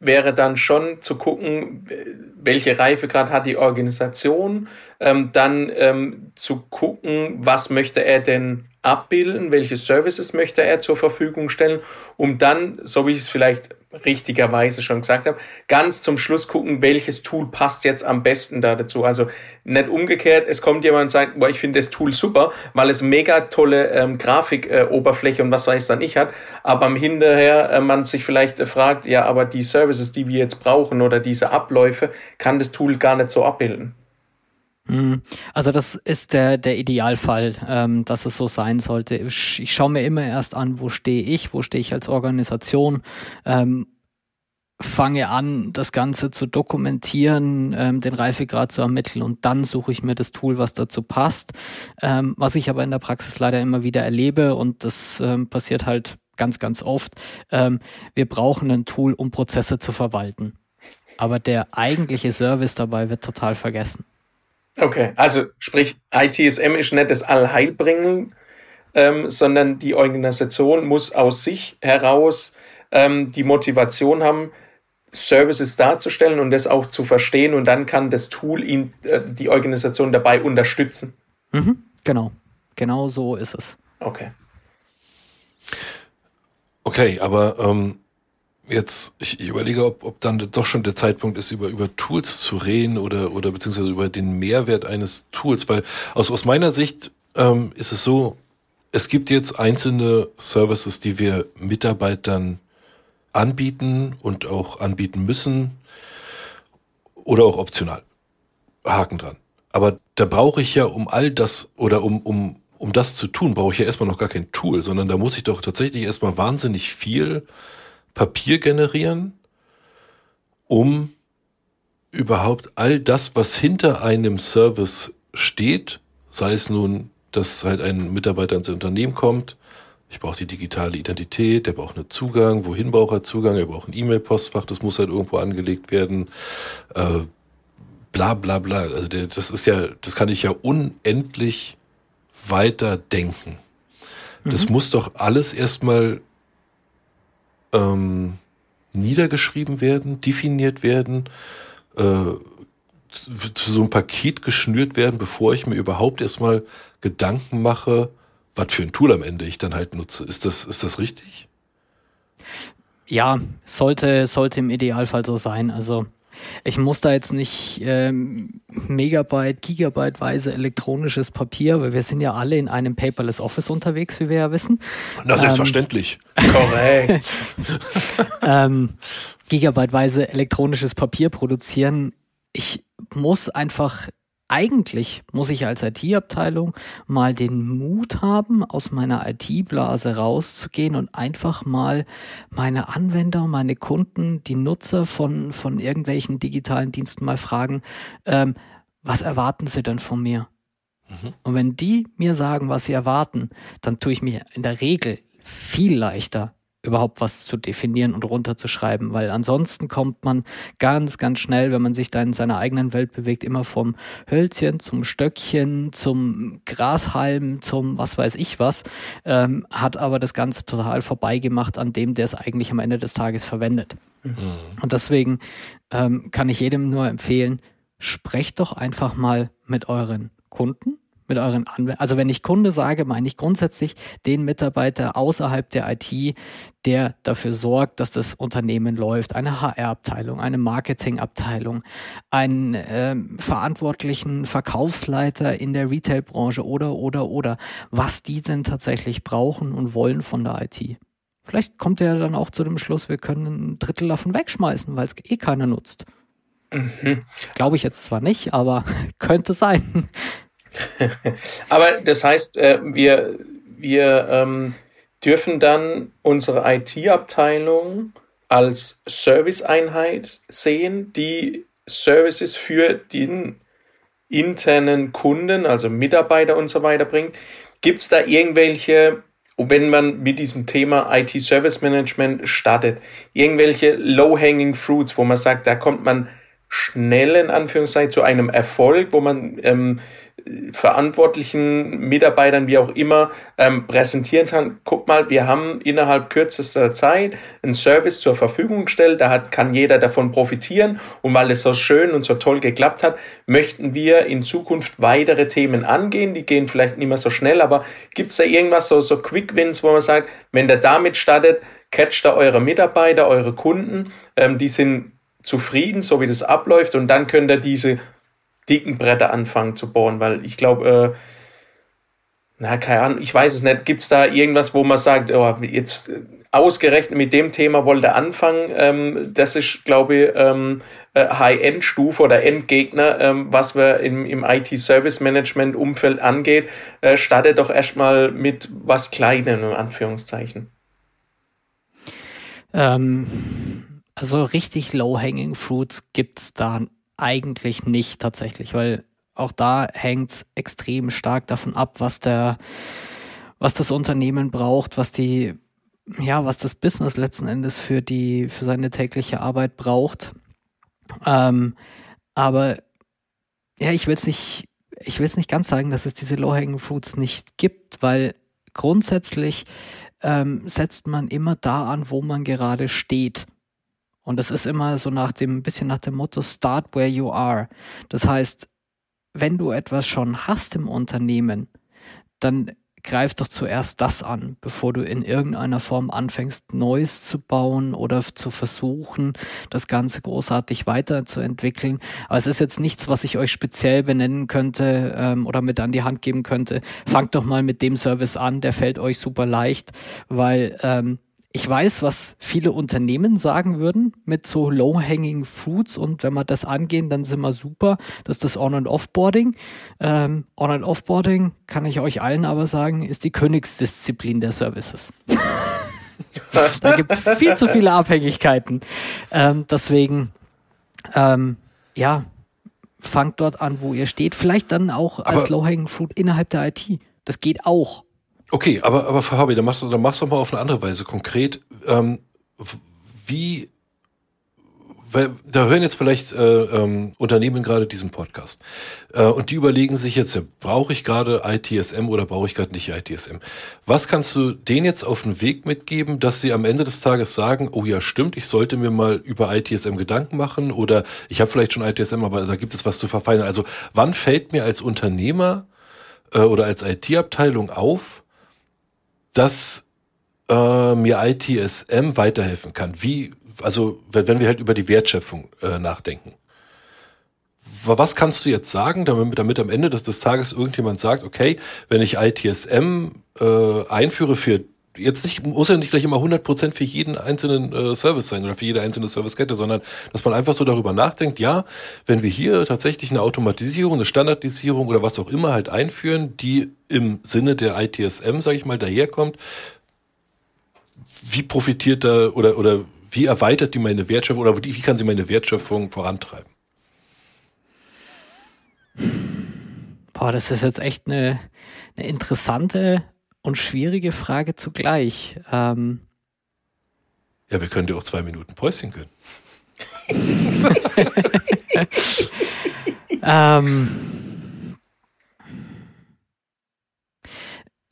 wäre dann schon zu gucken, welche Reifegrad hat die Organisation, ähm, dann ähm, zu gucken, was möchte er denn abbilden, welche Services möchte er zur Verfügung stellen, um dann, so wie ich es vielleicht richtigerweise schon gesagt habe, ganz zum Schluss gucken, welches Tool passt jetzt am besten da dazu. Also nicht umgekehrt, es kommt jemand und sagt, boah, ich finde das Tool super, weil es mega tolle ähm, Grafikoberfläche äh, und was weiß dann ich hat, aber am hinterher äh, man sich vielleicht äh, fragt, ja, aber die Services, die wir jetzt brauchen oder diese Abläufe, kann das Tool gar nicht so abbilden. Mhm. Also das ist der, der Idealfall, ähm, dass es so sein sollte. Ich, ich schaue mir immer erst an, wo stehe ich, wo stehe ich als Organisation, ähm, fange an, das Ganze zu dokumentieren, ähm, den Reifegrad zu ermitteln und dann suche ich mir das Tool, was dazu passt. Ähm, was ich aber in der Praxis leider immer wieder erlebe und das ähm, passiert halt ganz, ganz oft. Ähm, wir brauchen ein Tool, um Prozesse zu verwalten. Aber der eigentliche Service dabei wird total vergessen. Okay, also sprich, ITSM ist nicht das Allheilbringen, ähm, sondern die Organisation muss aus sich heraus ähm, die Motivation haben, Services darzustellen und das auch zu verstehen und dann kann das Tool ihn, äh, die Organisation dabei unterstützen. Mhm, genau, genau so ist es. Okay. Okay, aber ähm, jetzt, ich, ich überlege, ob, ob dann doch schon der Zeitpunkt ist, über, über Tools zu reden oder, oder beziehungsweise über den Mehrwert eines Tools, weil aus, aus meiner Sicht ähm, ist es so, es gibt jetzt einzelne Services, die wir Mitarbeitern anbieten und auch anbieten müssen oder auch optional. Haken dran. Aber da brauche ich ja um all das oder um, um, um das zu tun, brauche ich ja erstmal noch gar kein Tool, sondern da muss ich doch tatsächlich erstmal wahnsinnig viel Papier generieren, um überhaupt all das, was hinter einem Service steht, sei es nun, dass halt ein Mitarbeiter ins Unternehmen kommt, ich brauche die digitale Identität, der braucht einen Zugang, wohin braucht er Zugang, er braucht ein E-Mail-Postfach, das muss halt irgendwo angelegt werden, äh, bla bla bla. Also der, das ist ja, das kann ich ja unendlich weiter denken. Das mhm. muss doch alles erstmal ähm, niedergeschrieben werden, definiert werden, äh, zu so einem Paket geschnürt werden, bevor ich mir überhaupt erstmal Gedanken mache, was für ein Tool am Ende ich dann halt nutze. Ist das, ist das richtig? Ja, sollte, sollte im Idealfall so sein. Also ich muss da jetzt nicht ähm, Megabyte, Gigabyteweise elektronisches Papier, weil wir sind ja alle in einem Paperless Office unterwegs, wie wir ja wissen. Na, selbstverständlich. Ähm, Korrekt. ähm, Gigabyteweise elektronisches Papier produzieren. Ich muss einfach eigentlich muss ich als IT-Abteilung mal den Mut haben, aus meiner IT-Blase rauszugehen und einfach mal meine Anwender, meine Kunden, die Nutzer von, von irgendwelchen digitalen Diensten mal fragen, ähm, was erwarten sie denn von mir? Mhm. Und wenn die mir sagen, was sie erwarten, dann tue ich mir in der Regel viel leichter, überhaupt was zu definieren und runterzuschreiben, weil ansonsten kommt man ganz, ganz schnell, wenn man sich da in seiner eigenen Welt bewegt, immer vom Hölzchen zum Stöckchen, zum Grashalm, zum was weiß ich was, ähm, hat aber das Ganze total vorbeigemacht an dem, der es eigentlich am Ende des Tages verwendet. Mhm. Und deswegen ähm, kann ich jedem nur empfehlen, sprecht doch einfach mal mit euren Kunden, mit euren Anwendern. Also wenn ich Kunde sage, meine ich grundsätzlich den Mitarbeiter außerhalb der IT, der dafür sorgt, dass das Unternehmen läuft. Eine HR-Abteilung, eine Marketing-Abteilung, einen äh, verantwortlichen Verkaufsleiter in der Retail-Branche oder, oder, oder. Was die denn tatsächlich brauchen und wollen von der IT. Vielleicht kommt er dann auch zu dem Schluss, wir können ein Drittel davon wegschmeißen, weil es eh keiner nutzt. Mhm. Glaube ich jetzt zwar nicht, aber könnte sein. Aber das heißt, äh, wir, wir ähm, dürfen dann unsere IT-Abteilung als Serviceeinheit sehen, die Services für den internen Kunden, also Mitarbeiter und so weiter bringt. Gibt es da irgendwelche, wenn man mit diesem Thema IT-Service Management startet, irgendwelche Low-Hanging Fruits, wo man sagt, da kommt man schnell in Anführungszeichen zu einem Erfolg, wo man ähm, verantwortlichen Mitarbeitern, wie auch immer, ähm, präsentieren kann. Guck mal, wir haben innerhalb kürzester Zeit einen Service zur Verfügung gestellt, da hat, kann jeder davon profitieren und weil es so schön und so toll geklappt hat, möchten wir in Zukunft weitere Themen angehen. Die gehen vielleicht nicht mehr so schnell, aber gibt es da irgendwas, so, so Quick Wins, wo man sagt, wenn der damit startet, catcht da eure Mitarbeiter, eure Kunden, ähm, die sind zufrieden, so wie das abläuft und dann könnt ihr diese dicken Bretter anfangen zu bohren, weil ich glaube, äh, na, keine Ahnung, ich weiß es nicht, gibt es da irgendwas, wo man sagt, oh, jetzt äh, ausgerechnet mit dem Thema wollte anfangen, ähm, das ist, glaube ich, ähm, äh, High-End-Stufe oder Endgegner, ähm, was wir im, im IT-Service-Management-Umfeld angeht, äh, startet doch erstmal mit was Kleinem, in Anführungszeichen. Ähm, also richtig low-hanging fruits gibt's da eigentlich nicht tatsächlich, weil auch da hängt's extrem stark davon ab, was der, was das Unternehmen braucht, was die, ja, was das Business letzten Endes für die, für seine tägliche Arbeit braucht. Ähm, aber ja, ich will es nicht, ich will es nicht ganz sagen, dass es diese Low-Hanging Fruits nicht gibt, weil grundsätzlich ähm, setzt man immer da an, wo man gerade steht. Und das ist immer so nach dem, bisschen nach dem Motto, start where you are. Das heißt, wenn du etwas schon hast im Unternehmen, dann greif doch zuerst das an, bevor du in irgendeiner Form anfängst, Neues zu bauen oder zu versuchen, das Ganze großartig weiterzuentwickeln. Aber es ist jetzt nichts, was ich euch speziell benennen könnte ähm, oder mit an die Hand geben könnte. Fangt doch mal mit dem Service an, der fällt euch super leicht, weil ähm, ich weiß, was viele Unternehmen sagen würden mit so low-hanging fruits und wenn wir das angehen, dann sind wir super. Das ist das On- und Offboarding. Ähm, On- und Offboarding kann ich euch allen aber sagen, ist die Königsdisziplin der Services. da gibt es viel zu viele Abhängigkeiten. Ähm, deswegen, ähm, ja, fangt dort an, wo ihr steht. Vielleicht dann auch als low-hanging fruit innerhalb der IT. Das geht auch. Okay, aber, aber Fabi, dann machst du, dann machst du mal auf eine andere Weise konkret. Ähm, wie, weil, da hören jetzt vielleicht äh, ähm, Unternehmen gerade diesen Podcast äh, und die überlegen sich jetzt, ja, brauche ich gerade ITSM oder brauche ich gerade nicht ITSM? Was kannst du denen jetzt auf den Weg mitgeben, dass sie am Ende des Tages sagen, oh ja, stimmt, ich sollte mir mal über ITSM Gedanken machen oder ich habe vielleicht schon ITSM, aber da gibt es was zu verfeinern. Also wann fällt mir als Unternehmer äh, oder als IT-Abteilung auf, dass äh, mir ITSM weiterhelfen kann. Wie, also wenn, wenn wir halt über die Wertschöpfung äh, nachdenken. Was kannst du jetzt sagen, damit, damit am Ende des, des Tages irgendjemand sagt, okay, wenn ich ITSM äh, einführe für jetzt nicht, muss ja nicht gleich immer 100% für jeden einzelnen äh, Service sein oder für jede einzelne Servicekette, sondern dass man einfach so darüber nachdenkt, ja, wenn wir hier tatsächlich eine Automatisierung, eine Standardisierung oder was auch immer halt einführen, die im Sinne der ITSM, sage ich mal, daherkommt, wie profitiert da oder, oder wie erweitert die meine Wertschöpfung oder wie, kann sie meine Wertschöpfung vorantreiben? Boah, das ist jetzt echt eine, eine interessante und schwierige Frage zugleich. Ähm, ja, wir können dir auch zwei Minuten Päuschen gönnen. ähm,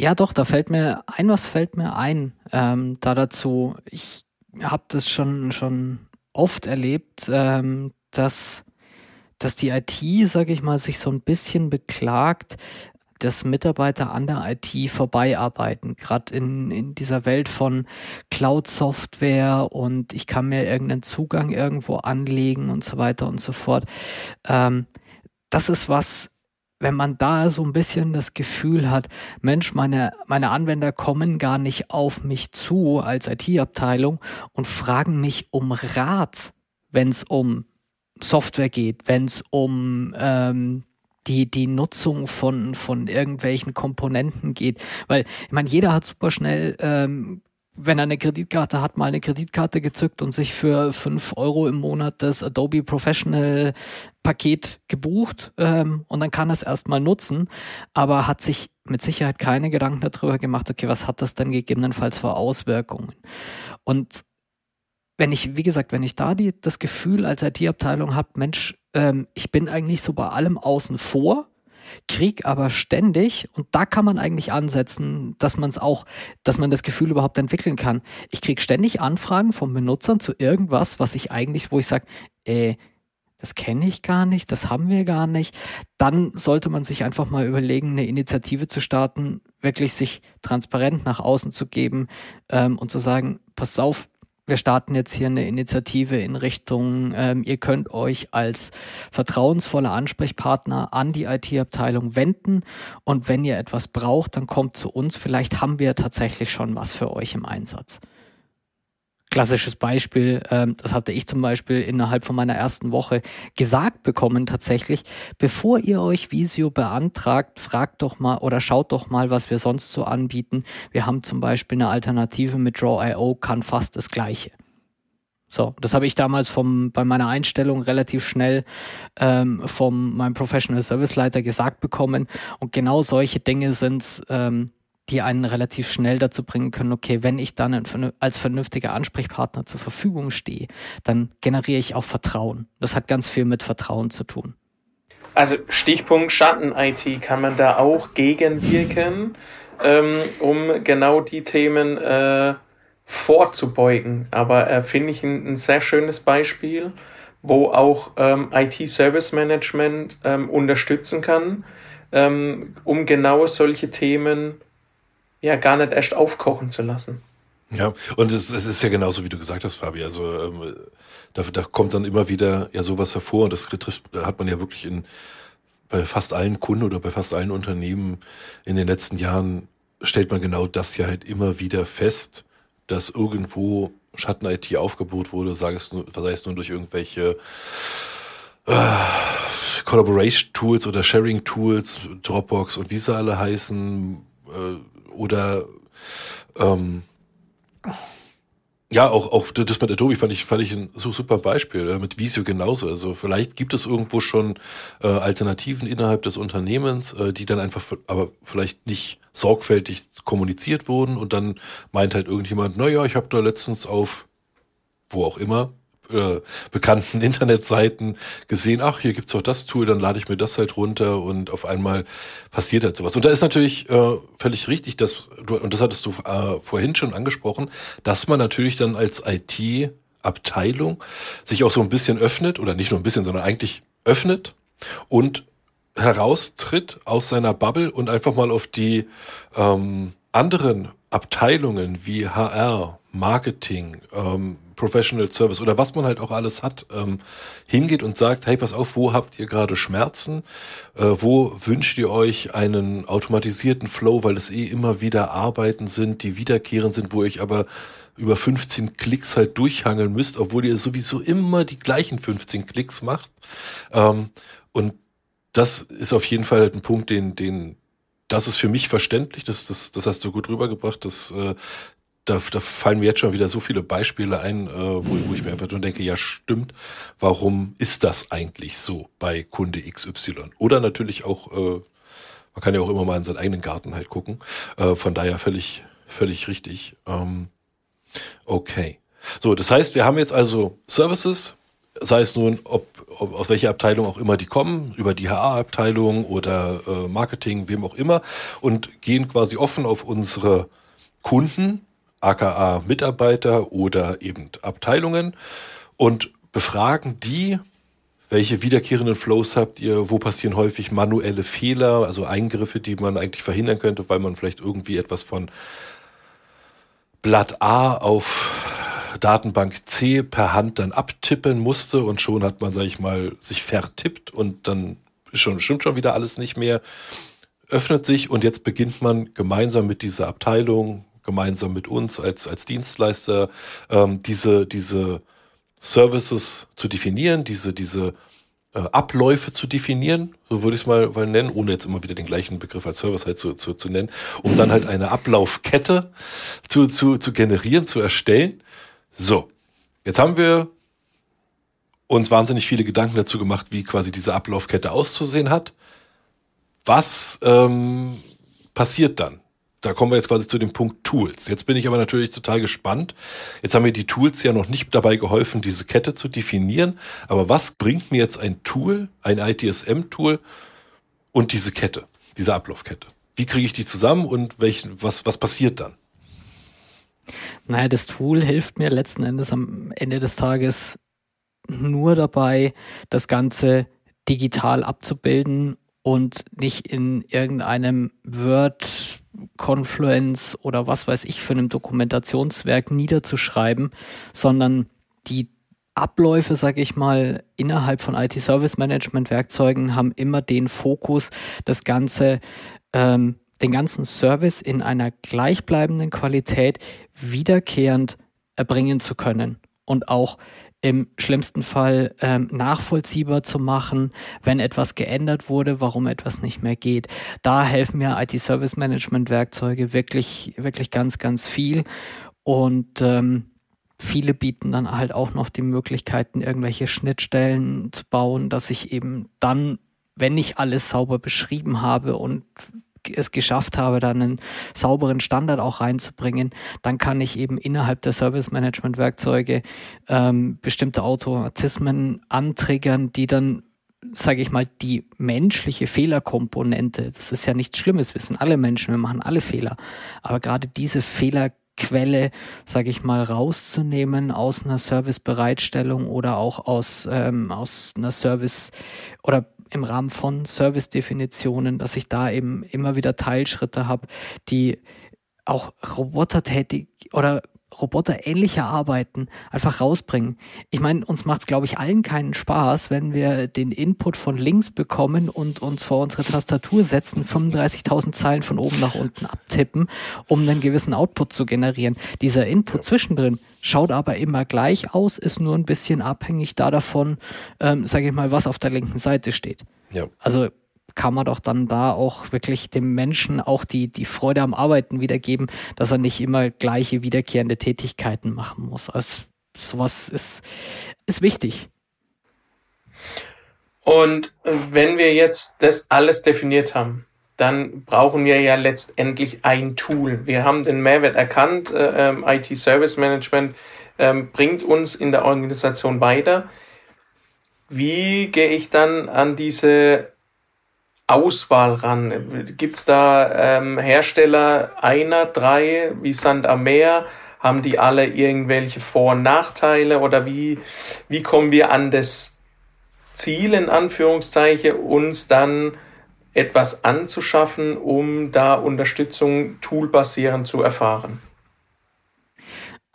ja, doch, da fällt mir ein, was fällt mir ein. Ähm, da dazu, ich habe das schon, schon oft erlebt, ähm, dass, dass die IT, sage ich mal, sich so ein bisschen beklagt, dass Mitarbeiter an der IT vorbeiarbeiten, gerade in, in dieser Welt von Cloud-Software und ich kann mir irgendeinen Zugang irgendwo anlegen und so weiter und so fort. Ähm, das ist was, wenn man da so ein bisschen das Gefühl hat, Mensch, meine, meine Anwender kommen gar nicht auf mich zu als IT-Abteilung und fragen mich um Rat, wenn es um Software geht, wenn es um ähm, die, die Nutzung von, von irgendwelchen Komponenten geht. Weil, ich meine, jeder hat super schnell, ähm, wenn er eine Kreditkarte hat, mal eine Kreditkarte gezückt und sich für fünf Euro im Monat das Adobe Professional Paket gebucht ähm, und dann kann er es erstmal nutzen, aber hat sich mit Sicherheit keine Gedanken darüber gemacht, okay, was hat das denn gegebenenfalls für Auswirkungen? Und wenn ich, wie gesagt, wenn ich da die, das Gefühl als IT-Abteilung habe, Mensch, ähm, ich bin eigentlich so bei allem außen vor, krieg aber ständig, und da kann man eigentlich ansetzen, dass man es auch, dass man das Gefühl überhaupt entwickeln kann. Ich krieg ständig Anfragen von Benutzern zu irgendwas, was ich eigentlich, wo ich sage, äh, das kenne ich gar nicht, das haben wir gar nicht. Dann sollte man sich einfach mal überlegen, eine Initiative zu starten, wirklich sich transparent nach außen zu geben ähm, und zu sagen, pass auf, wir starten jetzt hier eine Initiative in Richtung, ähm, ihr könnt euch als vertrauensvoller Ansprechpartner an die IT-Abteilung wenden und wenn ihr etwas braucht, dann kommt zu uns. Vielleicht haben wir tatsächlich schon was für euch im Einsatz klassisches Beispiel, ähm, das hatte ich zum Beispiel innerhalb von meiner ersten Woche gesagt bekommen tatsächlich, bevor ihr euch Visio beantragt, fragt doch mal oder schaut doch mal, was wir sonst so anbieten. Wir haben zum Beispiel eine Alternative mit Draw.io, kann fast das gleiche. So, das habe ich damals vom, bei meiner Einstellung relativ schnell ähm, vom meinem Professional Service Leiter gesagt bekommen. Und genau solche Dinge sind ähm, die einen relativ schnell dazu bringen können, okay, wenn ich dann als vernünftiger Ansprechpartner zur Verfügung stehe, dann generiere ich auch Vertrauen. Das hat ganz viel mit Vertrauen zu tun. Also Stichpunkt Schatten-IT kann man da auch gegenwirken, ähm, um genau die Themen äh, vorzubeugen. Aber äh, finde ich ein, ein, sehr schönes Beispiel, wo auch ähm, IT-Service Management ähm, unterstützen kann, ähm, um genau solche Themen ja gar nicht erst aufkochen zu lassen. Ja, und es, es ist ja genauso, wie du gesagt hast, Fabi. Also ähm, da, da kommt dann immer wieder ja sowas hervor und das trifft, hat man ja wirklich in bei fast allen Kunden oder bei fast allen Unternehmen in den letzten Jahren stellt man genau das ja halt immer wieder fest, dass irgendwo Schatten-IT aufgebaut wurde, sei es nur, sei es nur durch irgendwelche äh, Collaboration-Tools oder Sharing-Tools, Dropbox und wie sie alle heißen, äh, oder ähm, ja, auch, auch das mit Adobe fand ich, fand ich ein super Beispiel. Mit Visio genauso. Also vielleicht gibt es irgendwo schon äh, Alternativen innerhalb des Unternehmens, äh, die dann einfach aber vielleicht nicht sorgfältig kommuniziert wurden und dann meint halt irgendjemand, na ja, ich habe da letztens auf wo auch immer äh, bekannten Internetseiten gesehen, ach, hier gibt's auch das Tool, dann lade ich mir das halt runter und auf einmal passiert halt sowas. Und da ist natürlich äh, völlig richtig, dass du, und das hattest du äh, vorhin schon angesprochen, dass man natürlich dann als IT Abteilung sich auch so ein bisschen öffnet oder nicht nur ein bisschen, sondern eigentlich öffnet und heraustritt aus seiner Bubble und einfach mal auf die ähm, anderen Abteilungen wie HR, Marketing, ähm, Professional Service oder was man halt auch alles hat, ähm, hingeht und sagt, hey, pass auf, wo habt ihr gerade Schmerzen? Äh, wo wünscht ihr euch einen automatisierten Flow, weil es eh immer wieder Arbeiten sind, die wiederkehrend sind, wo ich aber über 15 Klicks halt durchhangeln müsst, obwohl ihr sowieso immer die gleichen 15 Klicks macht. Ähm, und das ist auf jeden Fall halt ein Punkt, den, den, das ist für mich verständlich, das, das, das hast du gut rübergebracht, dass äh, da, da fallen mir jetzt schon wieder so viele Beispiele ein, äh, wo, wo ich mir einfach nur denke, ja stimmt, warum ist das eigentlich so bei Kunde XY? Oder natürlich auch äh, Man kann ja auch immer mal in seinen eigenen Garten halt gucken. Äh, von daher völlig, völlig richtig. Ähm, okay. So, das heißt, wir haben jetzt also Services, sei es nun, ob, ob aus welcher Abteilung auch immer die kommen, über die HR-Abteilung oder äh, Marketing, wem auch immer, und gehen quasi offen auf unsere Kunden, aka Mitarbeiter oder eben Abteilungen und befragen die, welche wiederkehrenden Flows habt ihr, wo passieren häufig manuelle Fehler, also Eingriffe, die man eigentlich verhindern könnte, weil man vielleicht irgendwie etwas von Blatt A auf Datenbank C per Hand dann abtippen musste und schon hat man, sag ich mal, sich vertippt und dann schon, stimmt schon wieder alles nicht mehr, öffnet sich und jetzt beginnt man gemeinsam mit dieser Abteilung, gemeinsam mit uns als, als Dienstleister, ähm, diese, diese Services zu definieren, diese, diese äh, Abläufe zu definieren, so würde ich es mal, mal nennen, ohne jetzt immer wieder den gleichen Begriff als Service halt zu, zu, zu nennen, um dann halt eine Ablaufkette zu, zu, zu generieren, zu erstellen, so, jetzt haben wir uns wahnsinnig viele Gedanken dazu gemacht, wie quasi diese Ablaufkette auszusehen hat. Was ähm, passiert dann? Da kommen wir jetzt quasi zu dem Punkt Tools. Jetzt bin ich aber natürlich total gespannt. Jetzt haben mir die Tools ja noch nicht dabei geholfen, diese Kette zu definieren. Aber was bringt mir jetzt ein Tool, ein ITSM-Tool und diese Kette, diese Ablaufkette? Wie kriege ich die zusammen und welchen, was, was passiert dann? Naja, das Tool hilft mir letzten Endes am Ende des Tages nur dabei, das Ganze digital abzubilden und nicht in irgendeinem Word, Confluence oder was weiß ich für einem Dokumentationswerk niederzuschreiben, sondern die Abläufe, sage ich mal, innerhalb von IT-Service-Management-Werkzeugen haben immer den Fokus, das Ganze ähm, den ganzen Service in einer gleichbleibenden Qualität wiederkehrend erbringen zu können und auch im schlimmsten Fall ähm, nachvollziehbar zu machen, wenn etwas geändert wurde, warum etwas nicht mehr geht. Da helfen mir IT-Service-Management-Werkzeuge wirklich, wirklich ganz, ganz viel. Und ähm, viele bieten dann halt auch noch die Möglichkeiten, irgendwelche Schnittstellen zu bauen, dass ich eben dann, wenn ich alles sauber beschrieben habe und es geschafft habe, da einen sauberen Standard auch reinzubringen, dann kann ich eben innerhalb der Service Management Werkzeuge ähm, bestimmte Automatismen antriggern, die dann sage ich mal, die menschliche Fehlerkomponente, das ist ja nichts Schlimmes, wir sind alle Menschen, wir machen alle Fehler, aber gerade diese Fehlerquelle, sage ich mal, rauszunehmen aus einer Servicebereitstellung oder auch aus, ähm, aus einer Service oder im Rahmen von Service-Definitionen, dass ich da eben immer wieder Teilschritte habe, die auch robotertätig oder roboterähnliche Arbeiten einfach rausbringen. Ich meine, uns macht es, glaube ich, allen keinen Spaß, wenn wir den Input von links bekommen und uns vor unsere Tastatur setzen, 35.000 Zeilen von oben nach unten abtippen, um einen gewissen Output zu generieren. Dieser Input zwischendrin schaut aber immer gleich aus, ist nur ein bisschen abhängig da davon, ähm, sage ich mal, was auf der linken Seite steht. Ja. Also kann man doch dann da auch wirklich dem Menschen auch die, die Freude am Arbeiten wiedergeben, dass er nicht immer gleiche wiederkehrende Tätigkeiten machen muss. Also sowas ist, ist wichtig. Und wenn wir jetzt das alles definiert haben, dann brauchen wir ja letztendlich ein Tool. Wir haben den Mehrwert erkannt, äh, ähm, IT Service Management äh, bringt uns in der Organisation weiter. Wie gehe ich dann an diese Auswahl ran? Gibt es da ähm, Hersteller einer, drei, wie Sand am Meer? Haben die alle irgendwelche Vor- und Nachteile oder wie, wie kommen wir an das Ziel, in Anführungszeichen, uns dann etwas anzuschaffen, um da Unterstützung toolbasierend zu erfahren?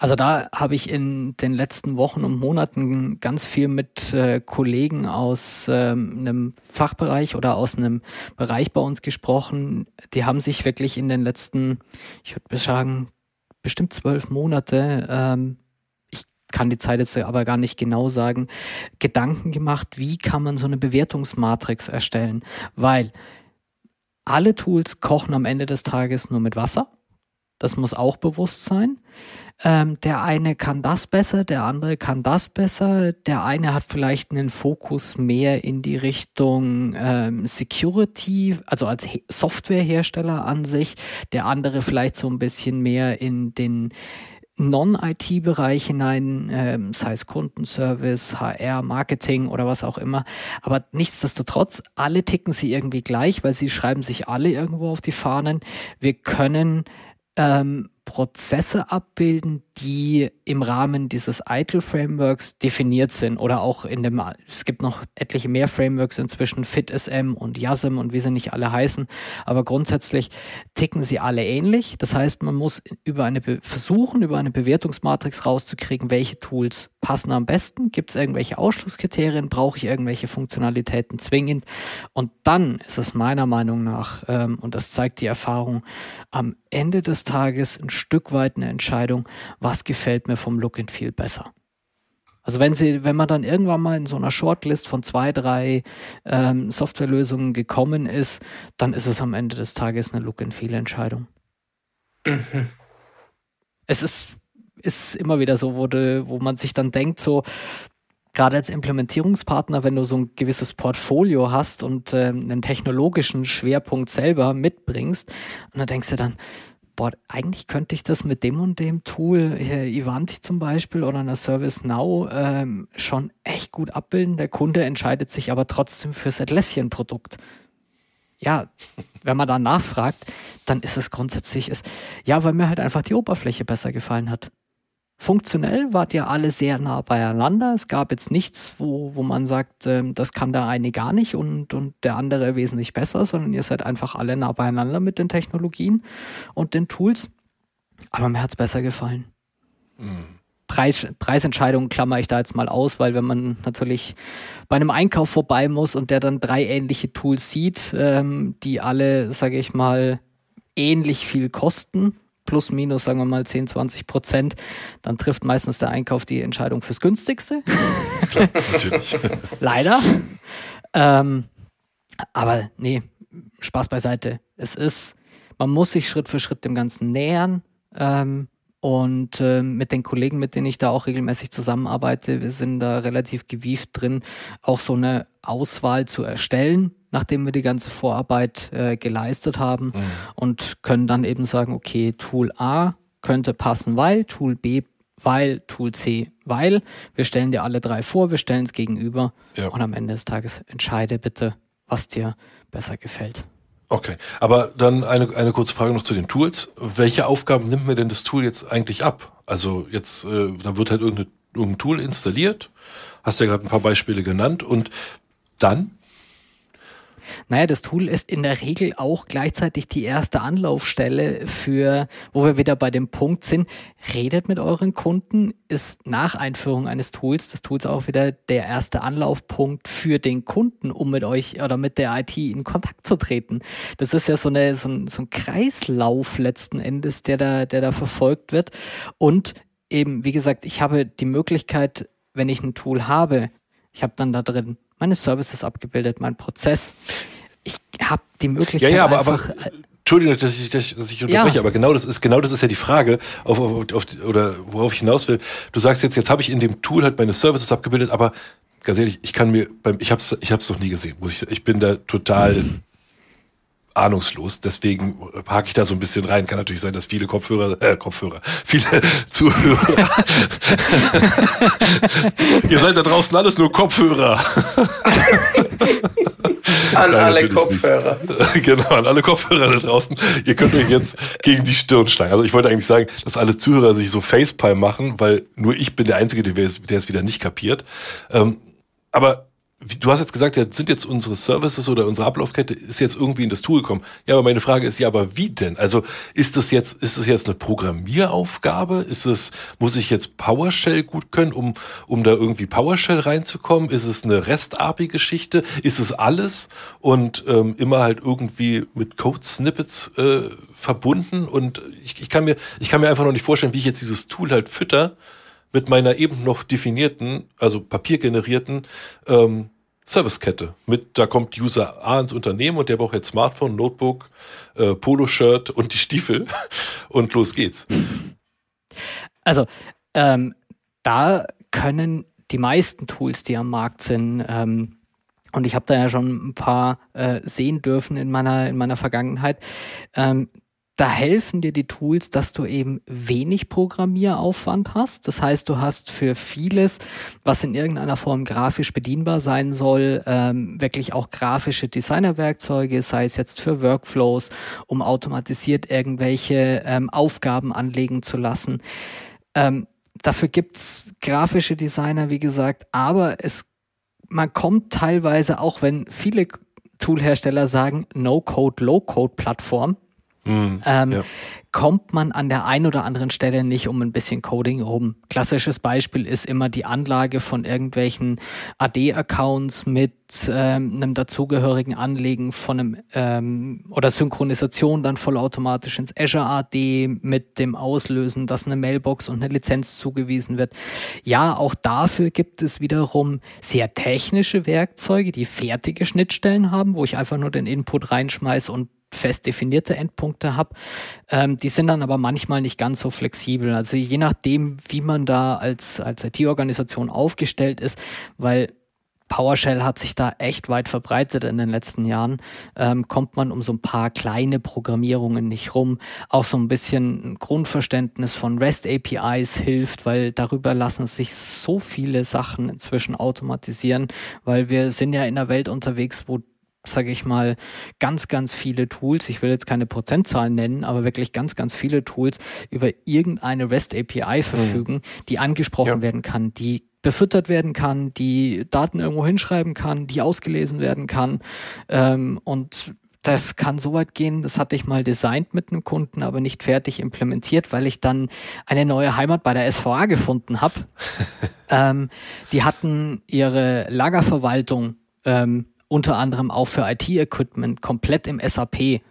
Also da habe ich in den letzten Wochen und Monaten ganz viel mit äh, Kollegen aus ähm, einem Fachbereich oder aus einem Bereich bei uns gesprochen. Die haben sich wirklich in den letzten, ich würde sagen, bestimmt zwölf Monate, ähm, ich kann die Zeit jetzt aber gar nicht genau sagen, Gedanken gemacht, wie kann man so eine Bewertungsmatrix erstellen. Weil alle Tools kochen am Ende des Tages nur mit Wasser Das muss auch bewusst sein. Ähm, der eine kann das besser, der andere kann das besser. Der eine hat vielleicht einen Fokus mehr in die Richtung ähm, Security, also als He Softwarehersteller an sich. Der andere vielleicht so ein bisschen mehr in den Non-IT-Bereich hinein, ähm, sei es Kundenservice, HR, Marketing oder was auch immer. Aber nichtsdestotrotz, alle ticken sie irgendwie gleich, weil sie schreiben sich alle irgendwo auf die Fahnen. Wir können ähm, Prozesse abbilden, die im Rahmen dieses ITIL-Frameworks definiert sind oder auch in dem, es gibt noch etliche mehr Frameworks inzwischen, FitSM und YASM und wie sie nicht alle heißen, aber grundsätzlich ticken sie alle ähnlich. Das heißt, man muss über eine versuchen, über eine Bewertungsmatrix rauszukriegen, welche Tools passen am besten, gibt es irgendwelche Ausschlusskriterien, brauche ich irgendwelche Funktionalitäten zwingend? Und dann ist es meiner Meinung nach, ähm, und das zeigt die Erfahrung, am Ende des Tages ein Stück weit eine Entscheidung, was gefällt mir vom Look and Feel besser. Also wenn sie, wenn man dann irgendwann mal in so einer Shortlist von zwei, drei ähm, Softwarelösungen gekommen ist, dann ist es am Ende des Tages eine Look and Feel Entscheidung. Mhm. Es ist, ist immer wieder so, wo, de, wo man sich dann denkt, so, gerade als Implementierungspartner, wenn du so ein gewisses Portfolio hast und äh, einen technologischen Schwerpunkt selber mitbringst, und dann denkst du dann, boah, eigentlich könnte ich das mit dem und dem Tool, hier Ivanti zum Beispiel oder einer ServiceNow, ähm, schon echt gut abbilden. Der Kunde entscheidet sich aber trotzdem fürs Atlassian-Produkt. Ja, wenn man da nachfragt, dann ist es grundsätzlich, ist, ja, weil mir halt einfach die Oberfläche besser gefallen hat. Funktionell wart ihr alle sehr nah beieinander. Es gab jetzt nichts, wo, wo man sagt, äh, das kann der eine gar nicht und, und der andere wesentlich besser, sondern ihr seid einfach alle nah beieinander mit den Technologien und den Tools. Aber mir hat es besser gefallen. Mhm. Preis, Preisentscheidungen klammer ich da jetzt mal aus, weil wenn man natürlich bei einem Einkauf vorbei muss und der dann drei ähnliche Tools sieht, ähm, die alle, sage ich mal, ähnlich viel kosten, plus minus, sagen wir mal 10, 20 Prozent, dann trifft meistens der Einkauf die Entscheidung fürs günstigste. Klar, natürlich. Leider. Ähm, aber nee, Spaß beiseite. Es ist, man muss sich Schritt für Schritt dem Ganzen nähern. Ähm, und äh, mit den Kollegen, mit denen ich da auch regelmäßig zusammenarbeite, wir sind da relativ gewieft drin, auch so eine Auswahl zu erstellen, nachdem wir die ganze Vorarbeit äh, geleistet haben mhm. und können dann eben sagen, okay, Tool A könnte passen, weil, Tool B, weil, Tool C, weil. Wir stellen dir alle drei vor, wir stellen es gegenüber ja. und am Ende des Tages entscheide bitte, was dir besser gefällt. Okay, aber dann eine, eine kurze Frage noch zu den Tools. Welche Aufgaben nimmt mir denn das Tool jetzt eigentlich ab? Also jetzt, äh, da wird halt irgendein, irgendein Tool installiert, hast ja gerade ein paar Beispiele genannt und dann naja, das Tool ist in der Regel auch gleichzeitig die erste Anlaufstelle für, wo wir wieder bei dem Punkt sind, redet mit euren Kunden, ist nach Einführung eines Tools, das Tool ist auch wieder der erste Anlaufpunkt für den Kunden, um mit euch oder mit der IT in Kontakt zu treten. Das ist ja so, eine, so, ein, so ein Kreislauf letzten Endes, der da, der da verfolgt wird. Und eben, wie gesagt, ich habe die Möglichkeit, wenn ich ein Tool habe, ich habe dann da drin meine Services abgebildet, mein Prozess. Ich habe die Möglichkeit ja, ja, aber, einfach. Aber, Entschuldigung, dass ich, dass ich unterbreche, ja. aber genau das ist genau das ist ja die Frage, auf, auf, auf, oder worauf ich hinaus will. Du sagst jetzt, jetzt habe ich in dem Tool halt meine Services abgebildet, aber ganz ehrlich, ich kann mir beim, ich hab's, ich hab's noch nie gesehen. Muss ich, ich bin da total ahnungslos. Deswegen hake ich da so ein bisschen rein. Kann natürlich sein, dass viele Kopfhörer, äh, Kopfhörer, viele Zuhörer. Ihr seid da draußen alles nur Kopfhörer. an Nein, alle Kopfhörer. Nicht. Genau, an alle Kopfhörer da draußen. Ihr könnt euch jetzt gegen die Stirn schlagen. Also ich wollte eigentlich sagen, dass alle Zuhörer sich so Facepalm machen, weil nur ich bin der Einzige, der es wieder nicht kapiert. Ähm, aber du hast jetzt gesagt, sind jetzt unsere Services oder unsere Ablaufkette ist jetzt irgendwie in das Tool gekommen. Ja, aber meine Frage ist ja, aber wie denn? Also ist das jetzt, ist das jetzt eine Programmieraufgabe? Ist es, muss ich jetzt PowerShell gut können, um, um da irgendwie PowerShell reinzukommen? Ist es eine REST-API-Geschichte? Ist es alles und ähm, immer halt irgendwie mit Code-Snippets äh, verbunden? Und ich, ich kann mir, ich kann mir einfach noch nicht vorstellen, wie ich jetzt dieses Tool halt fütter mit meiner eben noch definierten, also papiergenerierten ähm, Servicekette. Mit, da kommt User A ins Unternehmen und der braucht jetzt Smartphone, Notebook, äh, Poloshirt und die Stiefel und los geht's. Also ähm, da können die meisten Tools, die am Markt sind, ähm, und ich habe da ja schon ein paar äh, sehen dürfen in meiner in meiner Vergangenheit. Ähm, da helfen dir die Tools, dass du eben wenig Programmieraufwand hast. Das heißt, du hast für vieles, was in irgendeiner Form grafisch bedienbar sein soll, ähm, wirklich auch grafische Designerwerkzeuge, sei es jetzt für Workflows, um automatisiert irgendwelche ähm, Aufgaben anlegen zu lassen. Ähm, dafür gibt's grafische Designer, wie gesagt, aber es man kommt teilweise, auch wenn viele Toolhersteller sagen No-Code, Low-Code-Plattform, Mhm, ähm, ja. kommt man an der einen oder anderen Stelle nicht um ein bisschen Coding rum. Klassisches Beispiel ist immer die Anlage von irgendwelchen AD-Accounts mit ähm, einem dazugehörigen Anlegen von einem ähm, oder Synchronisation dann vollautomatisch ins Azure AD mit dem Auslösen, dass eine Mailbox und eine Lizenz zugewiesen wird. Ja, auch dafür gibt es wiederum sehr technische Werkzeuge, die fertige Schnittstellen haben, wo ich einfach nur den Input reinschmeiße und fest definierte Endpunkte habe. Ähm, die sind dann aber manchmal nicht ganz so flexibel. Also je nachdem, wie man da als, als IT-Organisation aufgestellt ist, weil PowerShell hat sich da echt weit verbreitet in den letzten Jahren, ähm, kommt man um so ein paar kleine Programmierungen nicht rum. Auch so ein bisschen ein Grundverständnis von REST APIs hilft, weil darüber lassen sich so viele Sachen inzwischen automatisieren, weil wir sind ja in einer Welt unterwegs, wo sage ich mal, ganz, ganz viele Tools, ich will jetzt keine Prozentzahlen nennen, aber wirklich ganz, ganz viele Tools über irgendeine REST API mhm. verfügen, mhm. die angesprochen ja. werden kann, die befüttert werden kann, die Daten irgendwo hinschreiben kann, die ausgelesen werden kann. Ähm, und das kann so weit gehen, das hatte ich mal designt mit einem Kunden, aber nicht fertig implementiert, weil ich dann eine neue Heimat bei der SVA gefunden habe. ähm, die hatten ihre Lagerverwaltung ähm, unter anderem auch für IT-Equipment komplett im SAP.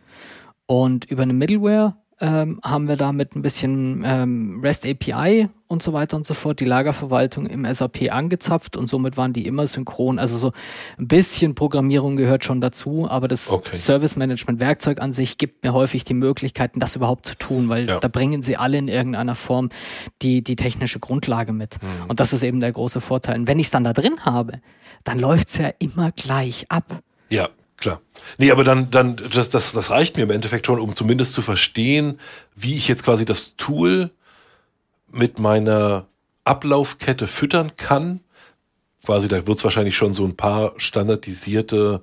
Und über eine Middleware ähm, haben wir da mit ein bisschen ähm, REST API und so weiter und so fort die Lagerverwaltung im SAP angezapft und somit waren die immer synchron. Also so ein bisschen Programmierung gehört schon dazu, aber das okay. Service Management Werkzeug an sich gibt mir häufig die Möglichkeiten, das überhaupt zu tun, weil ja. da bringen sie alle in irgendeiner Form die, die technische Grundlage mit. Mhm. Und das ist eben der große Vorteil. Und wenn ich es dann da drin habe, dann läuft's ja immer gleich ab. Ja, klar. Nee, aber dann, dann, das, das, das reicht mir im Endeffekt schon, um zumindest zu verstehen, wie ich jetzt quasi das Tool mit meiner Ablaufkette füttern kann. Quasi, da wird es wahrscheinlich schon so ein paar standardisierte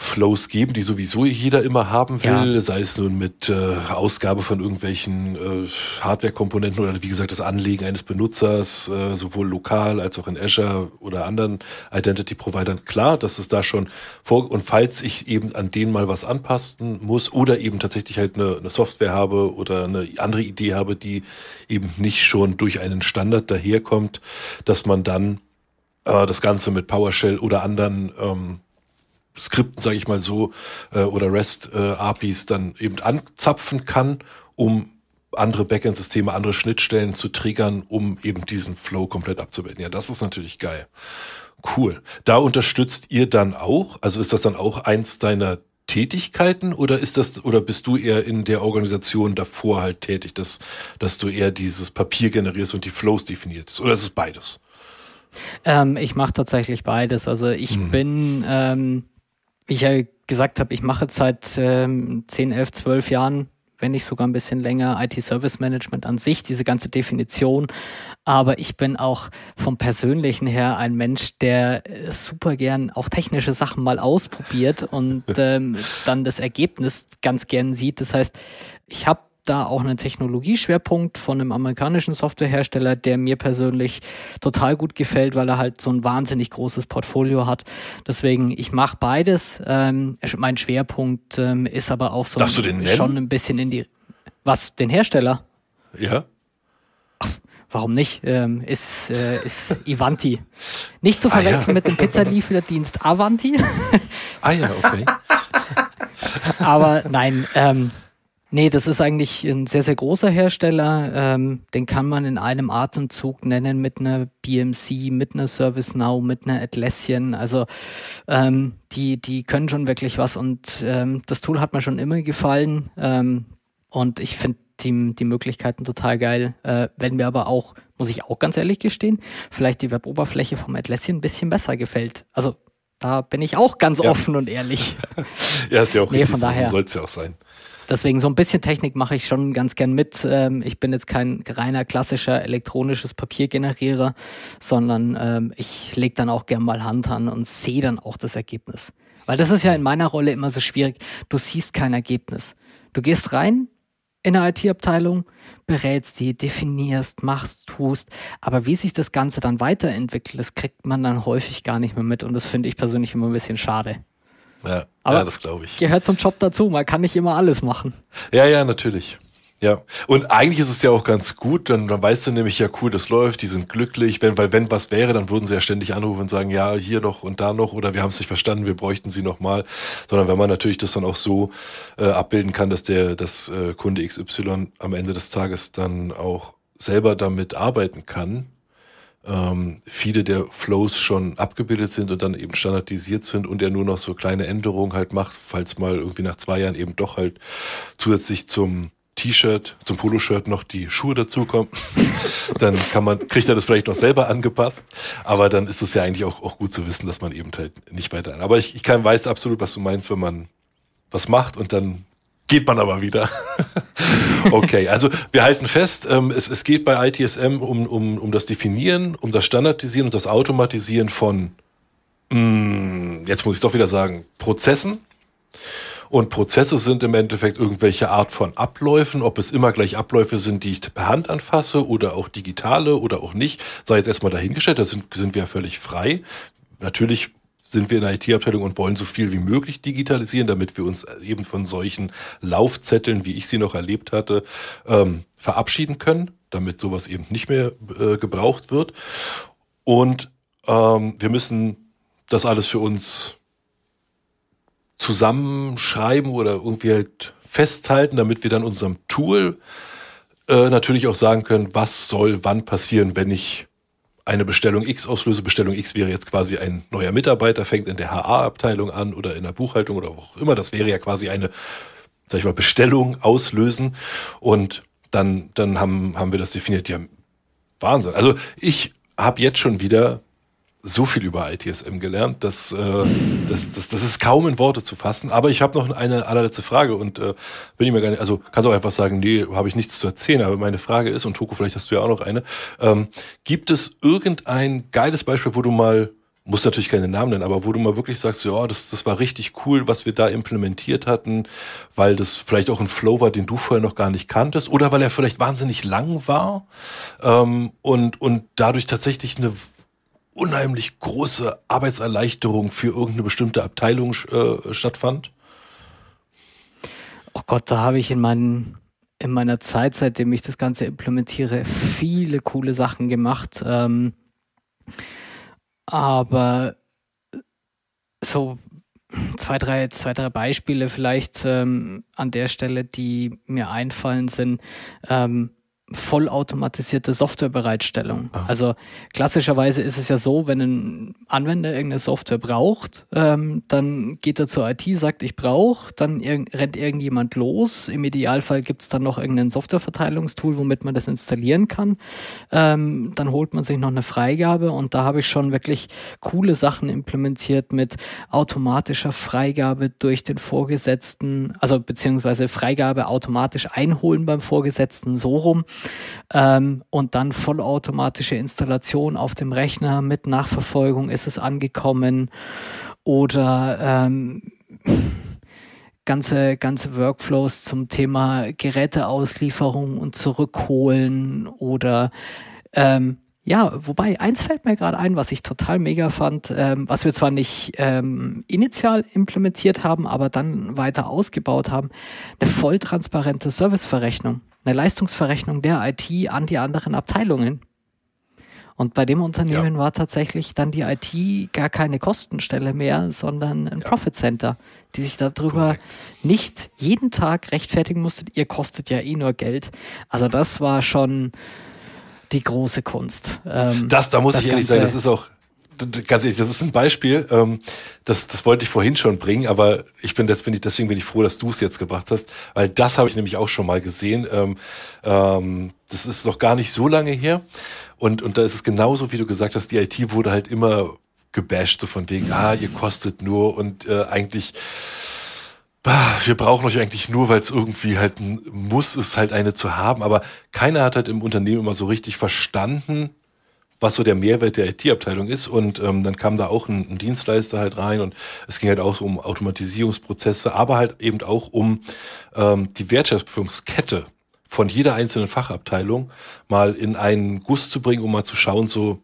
Flows geben, die sowieso jeder immer haben will, ja. sei es nun mit äh, Ausgabe von irgendwelchen äh, Hardware-Komponenten oder wie gesagt das Anlegen eines Benutzers, äh, sowohl lokal als auch in Azure oder anderen Identity-Providern. Klar, dass es da schon vor und falls ich eben an denen mal was anpassen muss oder eben tatsächlich halt eine, eine Software habe oder eine andere Idee habe, die eben nicht schon durch einen Standard daherkommt, dass man dann äh, das Ganze mit PowerShell oder anderen ähm, Skripten, sage ich mal so, äh, oder REST-APIs äh, dann eben anzapfen kann, um andere Backend-Systeme, andere Schnittstellen zu triggern, um eben diesen Flow komplett abzubilden. Ja, das ist natürlich geil. Cool. Da unterstützt ihr dann auch, also ist das dann auch eins deiner Tätigkeiten oder ist das oder bist du eher in der Organisation davor halt tätig, dass dass du eher dieses Papier generierst und die Flows definierst oder ist es beides? Ähm, ich mache tatsächlich beides. Also ich hm. bin ähm, wie ich ja gesagt habe, ich mache seit ähm, 10, 11, 12 Jahren, wenn nicht sogar ein bisschen länger, IT-Service Management an sich, diese ganze Definition. Aber ich bin auch vom Persönlichen her ein Mensch, der super gern auch technische Sachen mal ausprobiert und ähm, dann das Ergebnis ganz gern sieht. Das heißt, ich habe da auch einen Technologieschwerpunkt von einem amerikanischen Softwarehersteller, der mir persönlich total gut gefällt, weil er halt so ein wahnsinnig großes Portfolio hat. Deswegen, ich mache beides. Ähm, mein Schwerpunkt ähm, ist aber auch so ein, schon ein bisschen in die. Was, den Hersteller? Ja. Ach, warum nicht? Ähm, ist, äh, ist Ivanti. Nicht zu verwechseln ah, ja. mit dem Pizzalieferdienst Avanti. ah ja, okay. aber nein, ähm, Nee, das ist eigentlich ein sehr, sehr großer Hersteller. Ähm, den kann man in einem Atemzug nennen mit einer BMC, mit einer ServiceNow, mit einer Atlassian. Also ähm, die, die können schon wirklich was und ähm, das Tool hat mir schon immer gefallen. Ähm, und ich finde die, die Möglichkeiten total geil. Äh, wenn mir aber auch, muss ich auch ganz ehrlich gestehen, vielleicht die Weboberfläche vom Atlassian ein bisschen besser gefällt. Also da bin ich auch ganz ja. offen und ehrlich. ja, ist ja auch nee, richtig, von daher, so soll es ja auch sein. Deswegen so ein bisschen Technik mache ich schon ganz gern mit. Ähm, ich bin jetzt kein reiner klassischer elektronisches Papiergenerierer, sondern ähm, ich lege dann auch gern mal Hand an und sehe dann auch das Ergebnis. Weil das ist ja in meiner Rolle immer so schwierig. Du siehst kein Ergebnis. Du gehst rein in eine IT-Abteilung, berätst die, definierst, machst, tust. Aber wie sich das Ganze dann weiterentwickelt, das kriegt man dann häufig gar nicht mehr mit. Und das finde ich persönlich immer ein bisschen schade. Ja, Aber ja das glaube ich. Gehört zum Job dazu. Man kann nicht immer alles machen. Ja, ja, natürlich. Ja, und eigentlich ist es ja auch ganz gut, dann, dann weißt du nämlich, ja cool, das läuft, die sind glücklich, wenn, weil wenn was wäre, dann würden sie ja ständig anrufen und sagen, ja, hier noch und da noch oder wir haben es nicht verstanden, wir bräuchten sie nochmal, sondern wenn man natürlich das dann auch so äh, abbilden kann, dass der, das äh, Kunde XY am Ende des Tages dann auch selber damit arbeiten kann, ähm, viele der Flows schon abgebildet sind und dann eben standardisiert sind und er nur noch so kleine Änderungen halt macht, falls mal irgendwie nach zwei Jahren eben doch halt zusätzlich zum T-Shirt, zum Poloshirt noch die Schuhe dazukommen, dann kann man, kriegt er das vielleicht noch selber angepasst. Aber dann ist es ja eigentlich auch, auch gut zu wissen, dass man eben halt nicht weiter. Aber ich, ich kann, weiß absolut, was du meinst, wenn man was macht und dann geht man aber wieder. okay, also wir halten fest, ähm, es, es geht bei ITSM um, um, um das Definieren, um das Standardisieren und das Automatisieren von, mh, mm, jetzt muss ich doch wieder sagen, Prozessen und Prozesse sind im Endeffekt irgendwelche Art von Abläufen, ob es immer gleich Abläufe sind, die ich per Hand anfasse oder auch digitale oder auch nicht, sei jetzt erstmal dahingestellt, da sind, sind wir völlig frei. Natürlich sind wir in der IT-Abteilung und wollen so viel wie möglich digitalisieren, damit wir uns eben von solchen Laufzetteln, wie ich sie noch erlebt hatte, ähm, verabschieden können, damit sowas eben nicht mehr äh, gebraucht wird. Und ähm, wir müssen das alles für uns zusammenschreiben oder irgendwie halt festhalten, damit wir dann unserem Tool äh, natürlich auch sagen können, was soll wann passieren, wenn ich eine Bestellung X auslöse. Bestellung X wäre jetzt quasi ein neuer Mitarbeiter, fängt in der HA-Abteilung an oder in der Buchhaltung oder wo auch immer. Das wäre ja quasi eine, sag ich mal, Bestellung auslösen. Und dann, dann haben, haben wir das definiert. Ja, Wahnsinn. Also ich habe jetzt schon wieder so viel über ITSM gelernt, dass, äh, das, das, das ist kaum in Worte zu fassen. Aber ich habe noch eine allerletzte Frage und äh, bin ich mir gar nicht, also kannst auch einfach sagen, nee, habe ich nichts zu erzählen. Aber meine Frage ist, und Toko, vielleicht hast du ja auch noch eine, ähm, gibt es irgendein geiles Beispiel, wo du mal, muss natürlich keine Namen nennen, aber wo du mal wirklich sagst, ja, das, das war richtig cool, was wir da implementiert hatten, weil das vielleicht auch ein Flow war, den du vorher noch gar nicht kanntest, oder weil er vielleicht wahnsinnig lang war ähm, und, und dadurch tatsächlich eine unheimlich große Arbeitserleichterung für irgendeine bestimmte Abteilung äh, stattfand? Oh Gott, da habe ich in, meinen, in meiner Zeit, seitdem ich das Ganze implementiere, viele coole Sachen gemacht. Ähm, aber so zwei, drei, zwei, drei Beispiele vielleicht ähm, an der Stelle, die mir einfallen, sind ähm, vollautomatisierte Softwarebereitstellung. Ah. Also klassischerweise ist es ja so, wenn ein Anwender irgendeine Software braucht, ähm, dann geht er zur IT, sagt, ich brauche, dann ir rennt irgendjemand los. Im Idealfall gibt es dann noch irgendein Softwareverteilungstool, womit man das installieren kann. Ähm, dann holt man sich noch eine Freigabe und da habe ich schon wirklich coole Sachen implementiert mit automatischer Freigabe durch den Vorgesetzten, also beziehungsweise Freigabe automatisch einholen beim Vorgesetzten so rum ähm, und dann vollautomatische Installation auf dem Rechner. Mit Nachverfolgung ist es angekommen. Oder ähm, ganze, ganze Workflows zum Thema Geräteauslieferung und zurückholen. Oder ähm, ja, wobei eins fällt mir gerade ein, was ich total mega fand, ähm, was wir zwar nicht ähm, initial implementiert haben, aber dann weiter ausgebaut haben, eine volltransparente Serviceverrechnung eine Leistungsverrechnung der IT an die anderen Abteilungen. Und bei dem Unternehmen ja. war tatsächlich dann die IT gar keine Kostenstelle mehr, sondern ein ja. Profit Center, die sich darüber Correct. nicht jeden Tag rechtfertigen musste, ihr kostet ja eh nur Geld. Also das war schon die große Kunst. Ähm, das, da muss ich ehrlich sagen, das ist auch, ganz ehrlich, das ist ein Beispiel, ähm, das, das wollte ich vorhin schon bringen, aber ich bin, das bin ich, deswegen bin ich froh, dass du es jetzt gebracht hast, weil das habe ich nämlich auch schon mal gesehen. Ähm, ähm, das ist noch gar nicht so lange her. Und, und da ist es genauso, wie du gesagt hast, die IT wurde halt immer gebasht, so von wegen, ah, ihr kostet nur und äh, eigentlich wir brauchen euch eigentlich nur, weil es irgendwie halt ein Muss ist, halt eine zu haben. Aber keiner hat halt im Unternehmen immer so richtig verstanden, was so der Mehrwert der IT-Abteilung ist. Und ähm, dann kam da auch ein, ein, Dienstleister halt rein und es ging halt auch um Automatisierungsprozesse, aber halt eben auch um ähm, die Wertschöpfungskette von jeder einzelnen Fachabteilung mal in einen Guss zu bringen, um mal zu schauen, so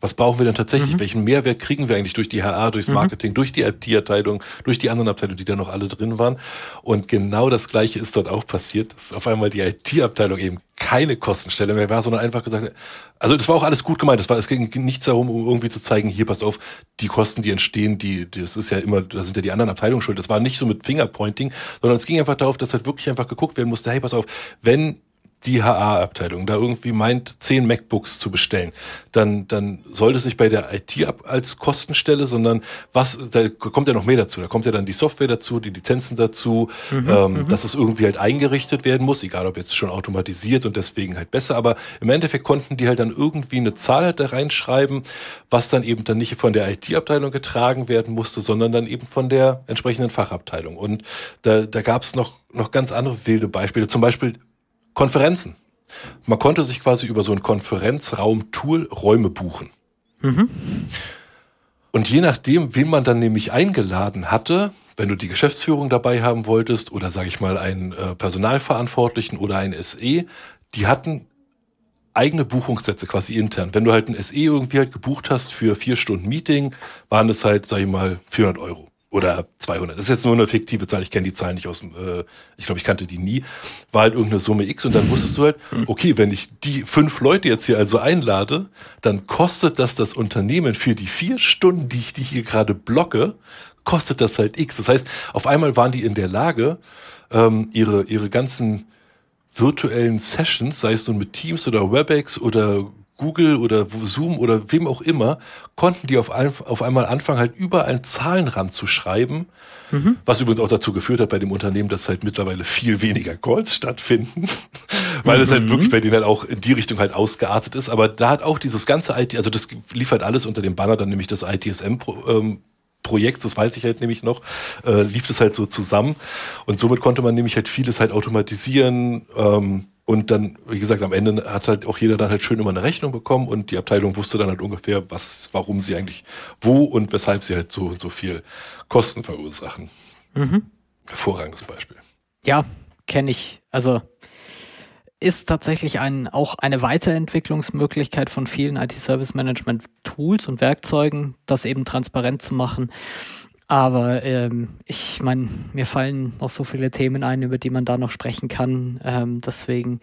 was brauchen wir denn tatsächlich? Mhm. Welchen Mehrwert kriegen wir eigentlich durch die HR, durchs mhm. Marketing, mhm. durch die IT-Abteilung, durch die anderen Abteilungen, die da noch alle drin waren? Und genau das Gleiche ist dort auch passiert, dass auf einmal die IT-Abteilung eben keine Kostenstelle mehr war, sondern einfach gesagt, also das war auch alles gut gemeint. Das war, es ging nichts darum, um irgendwie zu zeigen, hier pass auf, die Kosten, die entstehen, die, das ist ja immer, da sind ja die anderen Abteilungen schuld. Das war nicht so mit Fingerpointing, sondern es ging einfach darauf, dass halt wirklich einfach geguckt werden musste, hey, pass auf, wenn die HA-Abteilung da irgendwie meint, zehn MacBooks zu bestellen, dann, dann sollte es nicht bei der IT ab als Kostenstelle, sondern was, da kommt ja noch mehr dazu. Da kommt ja dann die Software dazu, die Lizenzen dazu, mhm, ähm, mhm. dass es irgendwie halt eingerichtet werden muss, egal ob jetzt schon automatisiert und deswegen halt besser. Aber im Endeffekt konnten die halt dann irgendwie eine Zahl halt da reinschreiben, was dann eben dann nicht von der IT-Abteilung getragen werden musste, sondern dann eben von der entsprechenden Fachabteilung. Und da, da gab es noch, noch ganz andere wilde Beispiele. Zum Beispiel Konferenzen. Man konnte sich quasi über so ein Konferenzraum-Tool Räume buchen. Mhm. Und je nachdem, wen man dann nämlich eingeladen hatte, wenn du die Geschäftsführung dabei haben wolltest oder sage ich mal einen äh, Personalverantwortlichen oder ein SE, die hatten eigene Buchungssätze quasi intern. Wenn du halt ein SE irgendwie halt gebucht hast für vier Stunden Meeting, waren es halt, sag ich mal, 400 Euro oder 200. Das ist jetzt nur eine fiktive Zahl. Ich kenne die Zahl nicht aus dem, äh, ich glaube, ich kannte die nie. War halt irgendeine Summe X und dann wusstest du halt, okay, wenn ich die fünf Leute jetzt hier also einlade, dann kostet das das Unternehmen für die vier Stunden, die ich die hier gerade blocke, kostet das halt X. Das heißt, auf einmal waren die in der Lage, ähm, ihre, ihre ganzen virtuellen Sessions, sei es nun mit Teams oder WebEx oder Google oder Zoom oder wem auch immer, konnten die auf, ein, auf einmal anfangen, halt überall Zahlen ranzuschreiben, mhm. was übrigens auch dazu geführt hat bei dem Unternehmen, dass halt mittlerweile viel weniger Calls stattfinden, weil mhm. es halt mhm. wirklich bei denen halt auch in die Richtung halt ausgeartet ist. Aber da hat auch dieses ganze IT, also das lief halt alles unter dem Banner, dann nämlich das ITSM ähm, Projekt, das weiß ich halt nämlich noch, äh, lief das halt so zusammen und somit konnte man nämlich halt vieles halt automatisieren, ähm, und dann, wie gesagt, am Ende hat halt auch jeder dann halt schön immer eine Rechnung bekommen und die Abteilung wusste dann halt ungefähr, was, warum sie eigentlich, wo und weshalb sie halt so und so viel Kosten verursachen. Mhm. Hervorragendes Beispiel. Ja, kenne ich. Also ist tatsächlich ein, auch eine Weiterentwicklungsmöglichkeit von vielen IT-Service-Management-Tools und Werkzeugen, das eben transparent zu machen. Aber ähm, ich meine, mir fallen noch so viele Themen ein, über die man da noch sprechen kann. Ähm, deswegen,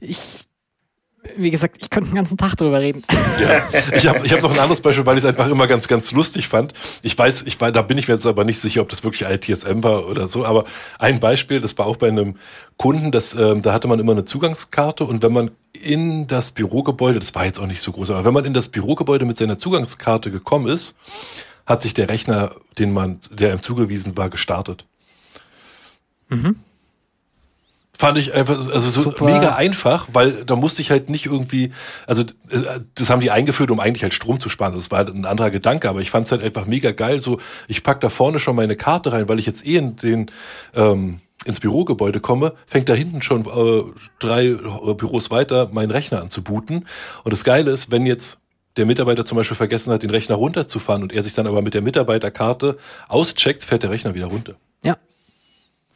ich wie gesagt, ich könnte den ganzen Tag drüber reden. Ja, ich habe ich hab noch ein anderes Beispiel, weil ich es einfach immer ganz, ganz lustig fand. Ich weiß, ich da bin ich mir jetzt aber nicht sicher, ob das wirklich ITSM war oder so, aber ein Beispiel, das war auch bei einem Kunden, das, ähm, da hatte man immer eine Zugangskarte und wenn man in das Bürogebäude, das war jetzt auch nicht so groß, aber wenn man in das Bürogebäude mit seiner Zugangskarte gekommen ist, hat sich der Rechner, den man, der ihm zugewiesen war, gestartet. Mhm. Fand ich einfach, also so Super. mega einfach, weil da musste ich halt nicht irgendwie, also das haben die eingeführt, um eigentlich halt Strom zu sparen. Das war halt ein anderer Gedanke, aber ich fand es halt einfach mega geil. So, ich pack da vorne schon meine Karte rein, weil ich jetzt eh in den ähm, ins Bürogebäude komme, fängt da hinten schon äh, drei äh, Büros weiter meinen Rechner an zu booten. Und das Geile ist, wenn jetzt der Mitarbeiter zum Beispiel vergessen hat, den Rechner runterzufahren und er sich dann aber mit der Mitarbeiterkarte auscheckt, fährt der Rechner wieder runter. Ja.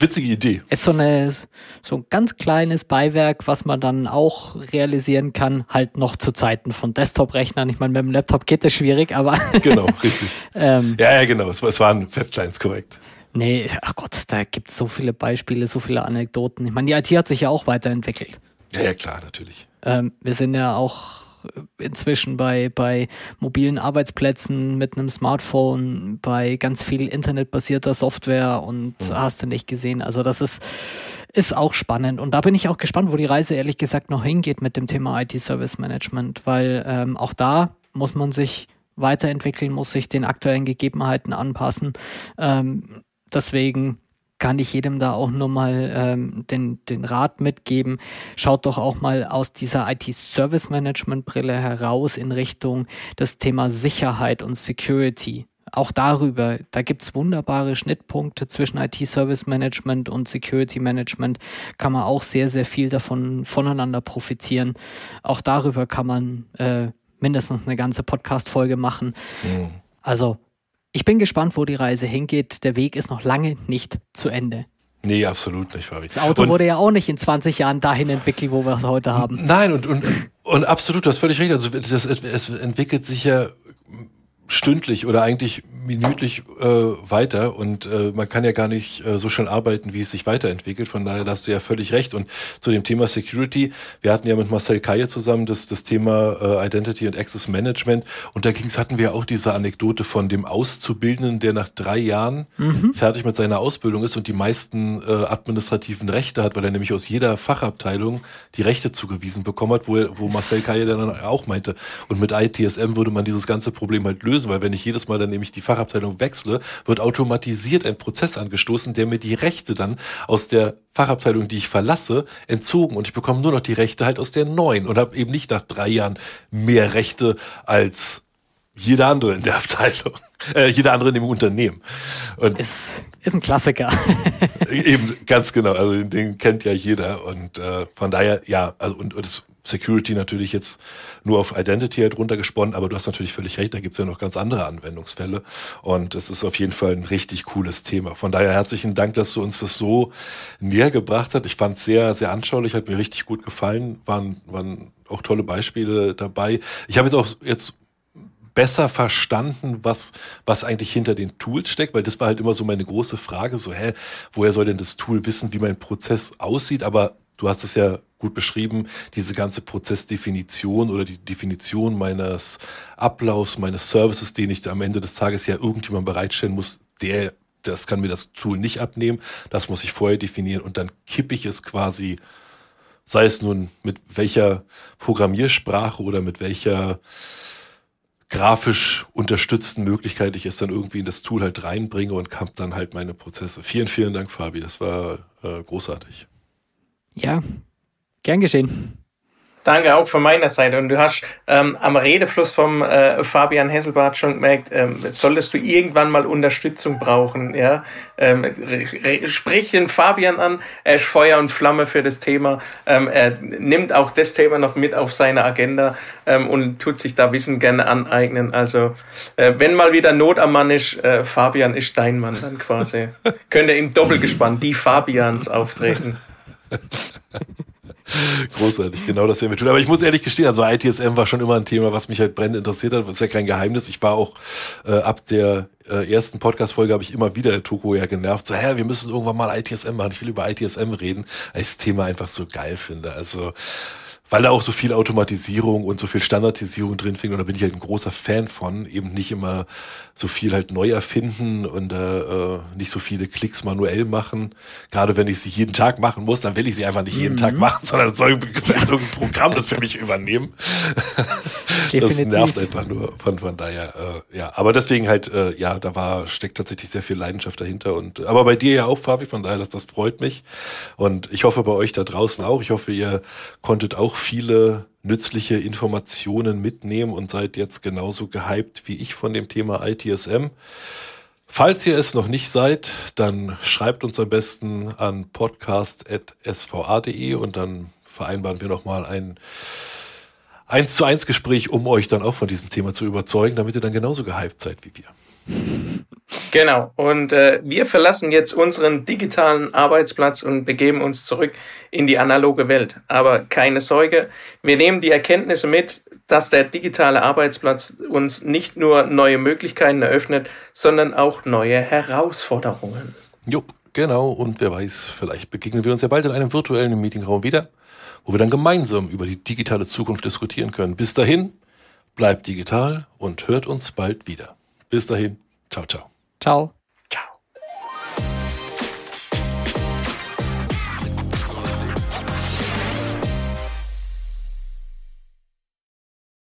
Witzige Idee. Ist so eine, so ein ganz kleines Beiwerk, was man dann auch realisieren kann, halt noch zu Zeiten von Desktop-Rechnern. Ich meine, mit dem Laptop geht das schwierig, aber. genau, richtig. ähm, ja, ja, genau. Es, es waren Webclients, korrekt. Nee, ach Gott, da gibt es so viele Beispiele, so viele Anekdoten. Ich meine, die IT hat sich ja auch weiterentwickelt. Ja, ja, klar, natürlich. Ähm, wir sind ja auch inzwischen bei, bei mobilen Arbeitsplätzen mit einem Smartphone, bei ganz viel internetbasierter Software und mhm. hast du nicht gesehen. Also das ist, ist auch spannend. Und da bin ich auch gespannt, wo die Reise ehrlich gesagt noch hingeht mit dem Thema IT-Service Management, weil ähm, auch da muss man sich weiterentwickeln, muss sich den aktuellen Gegebenheiten anpassen. Ähm, deswegen kann ich jedem da auch nur mal ähm, den, den Rat mitgeben. Schaut doch auch mal aus dieser IT-Service-Management-Brille heraus in Richtung das Thema Sicherheit und Security. Auch darüber, da gibt's wunderbare Schnittpunkte zwischen IT-Service-Management und Security-Management. Kann man auch sehr, sehr viel davon voneinander profitieren. Auch darüber kann man äh, mindestens eine ganze Podcast-Folge machen. Mhm. Also ich bin gespannt, wo die Reise hingeht. Der Weg ist noch lange nicht zu Ende. Nee, absolut nicht, Fabi. Das Auto und, wurde ja auch nicht in 20 Jahren dahin entwickelt, wo wir es heute haben. Nein, und, und, und absolut, du hast völlig recht. Also das, es entwickelt sich ja stündlich oder eigentlich minütlich äh, weiter und äh, man kann ja gar nicht äh, so schnell arbeiten, wie es sich weiterentwickelt. Von daher hast du ja völlig recht. Und zu dem Thema Security, wir hatten ja mit Marcel Kaye zusammen das, das Thema äh, Identity und Access Management und da ging's, hatten wir auch diese Anekdote von dem Auszubildenden, der nach drei Jahren mhm. fertig mit seiner Ausbildung ist und die meisten äh, administrativen Rechte hat, weil er nämlich aus jeder Fachabteilung die Rechte zugewiesen bekommen hat, wo, er, wo Marcel Kaye dann auch meinte. Und mit ITSM würde man dieses ganze Problem halt lösen lösen, weil wenn ich jedes Mal dann nämlich die Fachabteilung wechsle, wird automatisiert ein Prozess angestoßen, der mir die Rechte dann aus der Fachabteilung, die ich verlasse, entzogen und ich bekomme nur noch die Rechte halt aus der neuen und habe eben nicht nach drei Jahren mehr Rechte als jeder andere in der Abteilung, äh, jeder andere in dem Unternehmen. Und ist, ist ein Klassiker. eben, ganz genau. Also den, den kennt ja jeder und äh, von daher, ja, also und, und das Security natürlich jetzt nur auf Identity halt runtergesponnen, aber du hast natürlich völlig recht, da gibt's ja noch ganz andere Anwendungsfälle und es ist auf jeden Fall ein richtig cooles Thema. Von daher herzlichen Dank, dass du uns das so näher gebracht hast. Ich fand es sehr, sehr anschaulich, hat mir richtig gut gefallen, waren, waren auch tolle Beispiele dabei. Ich habe jetzt auch jetzt besser verstanden, was, was eigentlich hinter den Tools steckt, weil das war halt immer so meine große Frage, so, hä, woher soll denn das Tool wissen, wie mein Prozess aussieht? Aber du hast es ja gut beschrieben, diese ganze Prozessdefinition oder die Definition meines Ablaufs, meines Services, den ich am Ende des Tages ja irgendjemand bereitstellen muss, der, das kann mir das Tool nicht abnehmen, das muss ich vorher definieren und dann kippe ich es quasi, sei es nun mit welcher Programmiersprache oder mit welcher grafisch unterstützten Möglichkeit ich es dann irgendwie in das Tool halt reinbringe und habe dann halt meine Prozesse. Vielen, vielen Dank, Fabi. Das war äh, großartig. Ja, gern geschehen. Danke auch von meiner Seite. Und du hast ähm, am Redefluss vom äh, Fabian Hesselbart schon gemerkt, ähm, solltest du irgendwann mal Unterstützung brauchen, ja, ähm, sprich den Fabian an. Er ist Feuer und Flamme für das Thema. Ähm, er nimmt auch das Thema noch mit auf seine Agenda ähm, und tut sich da Wissen gerne aneignen. Also äh, wenn mal wieder Not am Mann ist, äh, Fabian ist dein Mann dann quasi. Könnt ihr im Doppelgespann die Fabians auftreten. Großartig, genau das werden wir tun. Aber ich muss ehrlich gestehen, also ITSM war schon immer ein Thema, was mich halt brennend interessiert hat. Das ist ja kein Geheimnis. Ich war auch äh, ab der äh, ersten Podcast-Folge habe ich immer wieder der Toko ja genervt. So, hä, wir müssen irgendwann mal ITSM machen. Ich will über ITSM reden, weil ich das Thema einfach so geil finde. Also weil da auch so viel Automatisierung und so viel Standardisierung drin fing. Und da bin ich halt ein großer Fan von, eben nicht immer so viel halt neu erfinden und äh, nicht so viele Klicks manuell machen. Gerade wenn ich sie jeden Tag machen muss, dann will ich sie einfach nicht jeden mhm. Tag machen, sondern soll vielleicht irgendein Programm das für mich übernehmen. das nervt einfach nur von, von daher, äh, ja. Aber deswegen halt, äh, ja, da war, steckt tatsächlich sehr viel Leidenschaft dahinter. Und aber bei dir ja auch, Fabi, von daher, das, das freut mich. Und ich hoffe bei euch da draußen auch. Ich hoffe, ihr konntet auch viele nützliche Informationen mitnehmen und seid jetzt genauso gehypt wie ich von dem Thema ITSM. Falls ihr es noch nicht seid, dann schreibt uns am besten an podcast.sva.de und dann vereinbaren wir nochmal ein eins zu eins Gespräch, um euch dann auch von diesem Thema zu überzeugen, damit ihr dann genauso gehypt seid wie wir. Genau. Und äh, wir verlassen jetzt unseren digitalen Arbeitsplatz und begeben uns zurück in die analoge Welt. Aber keine Sorge, wir nehmen die Erkenntnisse mit, dass der digitale Arbeitsplatz uns nicht nur neue Möglichkeiten eröffnet, sondern auch neue Herausforderungen. Jo, genau. Und wer weiß, vielleicht begegnen wir uns ja bald in einem virtuellen Meetingraum wieder wo wir dann gemeinsam über die digitale Zukunft diskutieren können. Bis dahin, bleibt digital und hört uns bald wieder. Bis dahin, ciao, ciao. Ciao.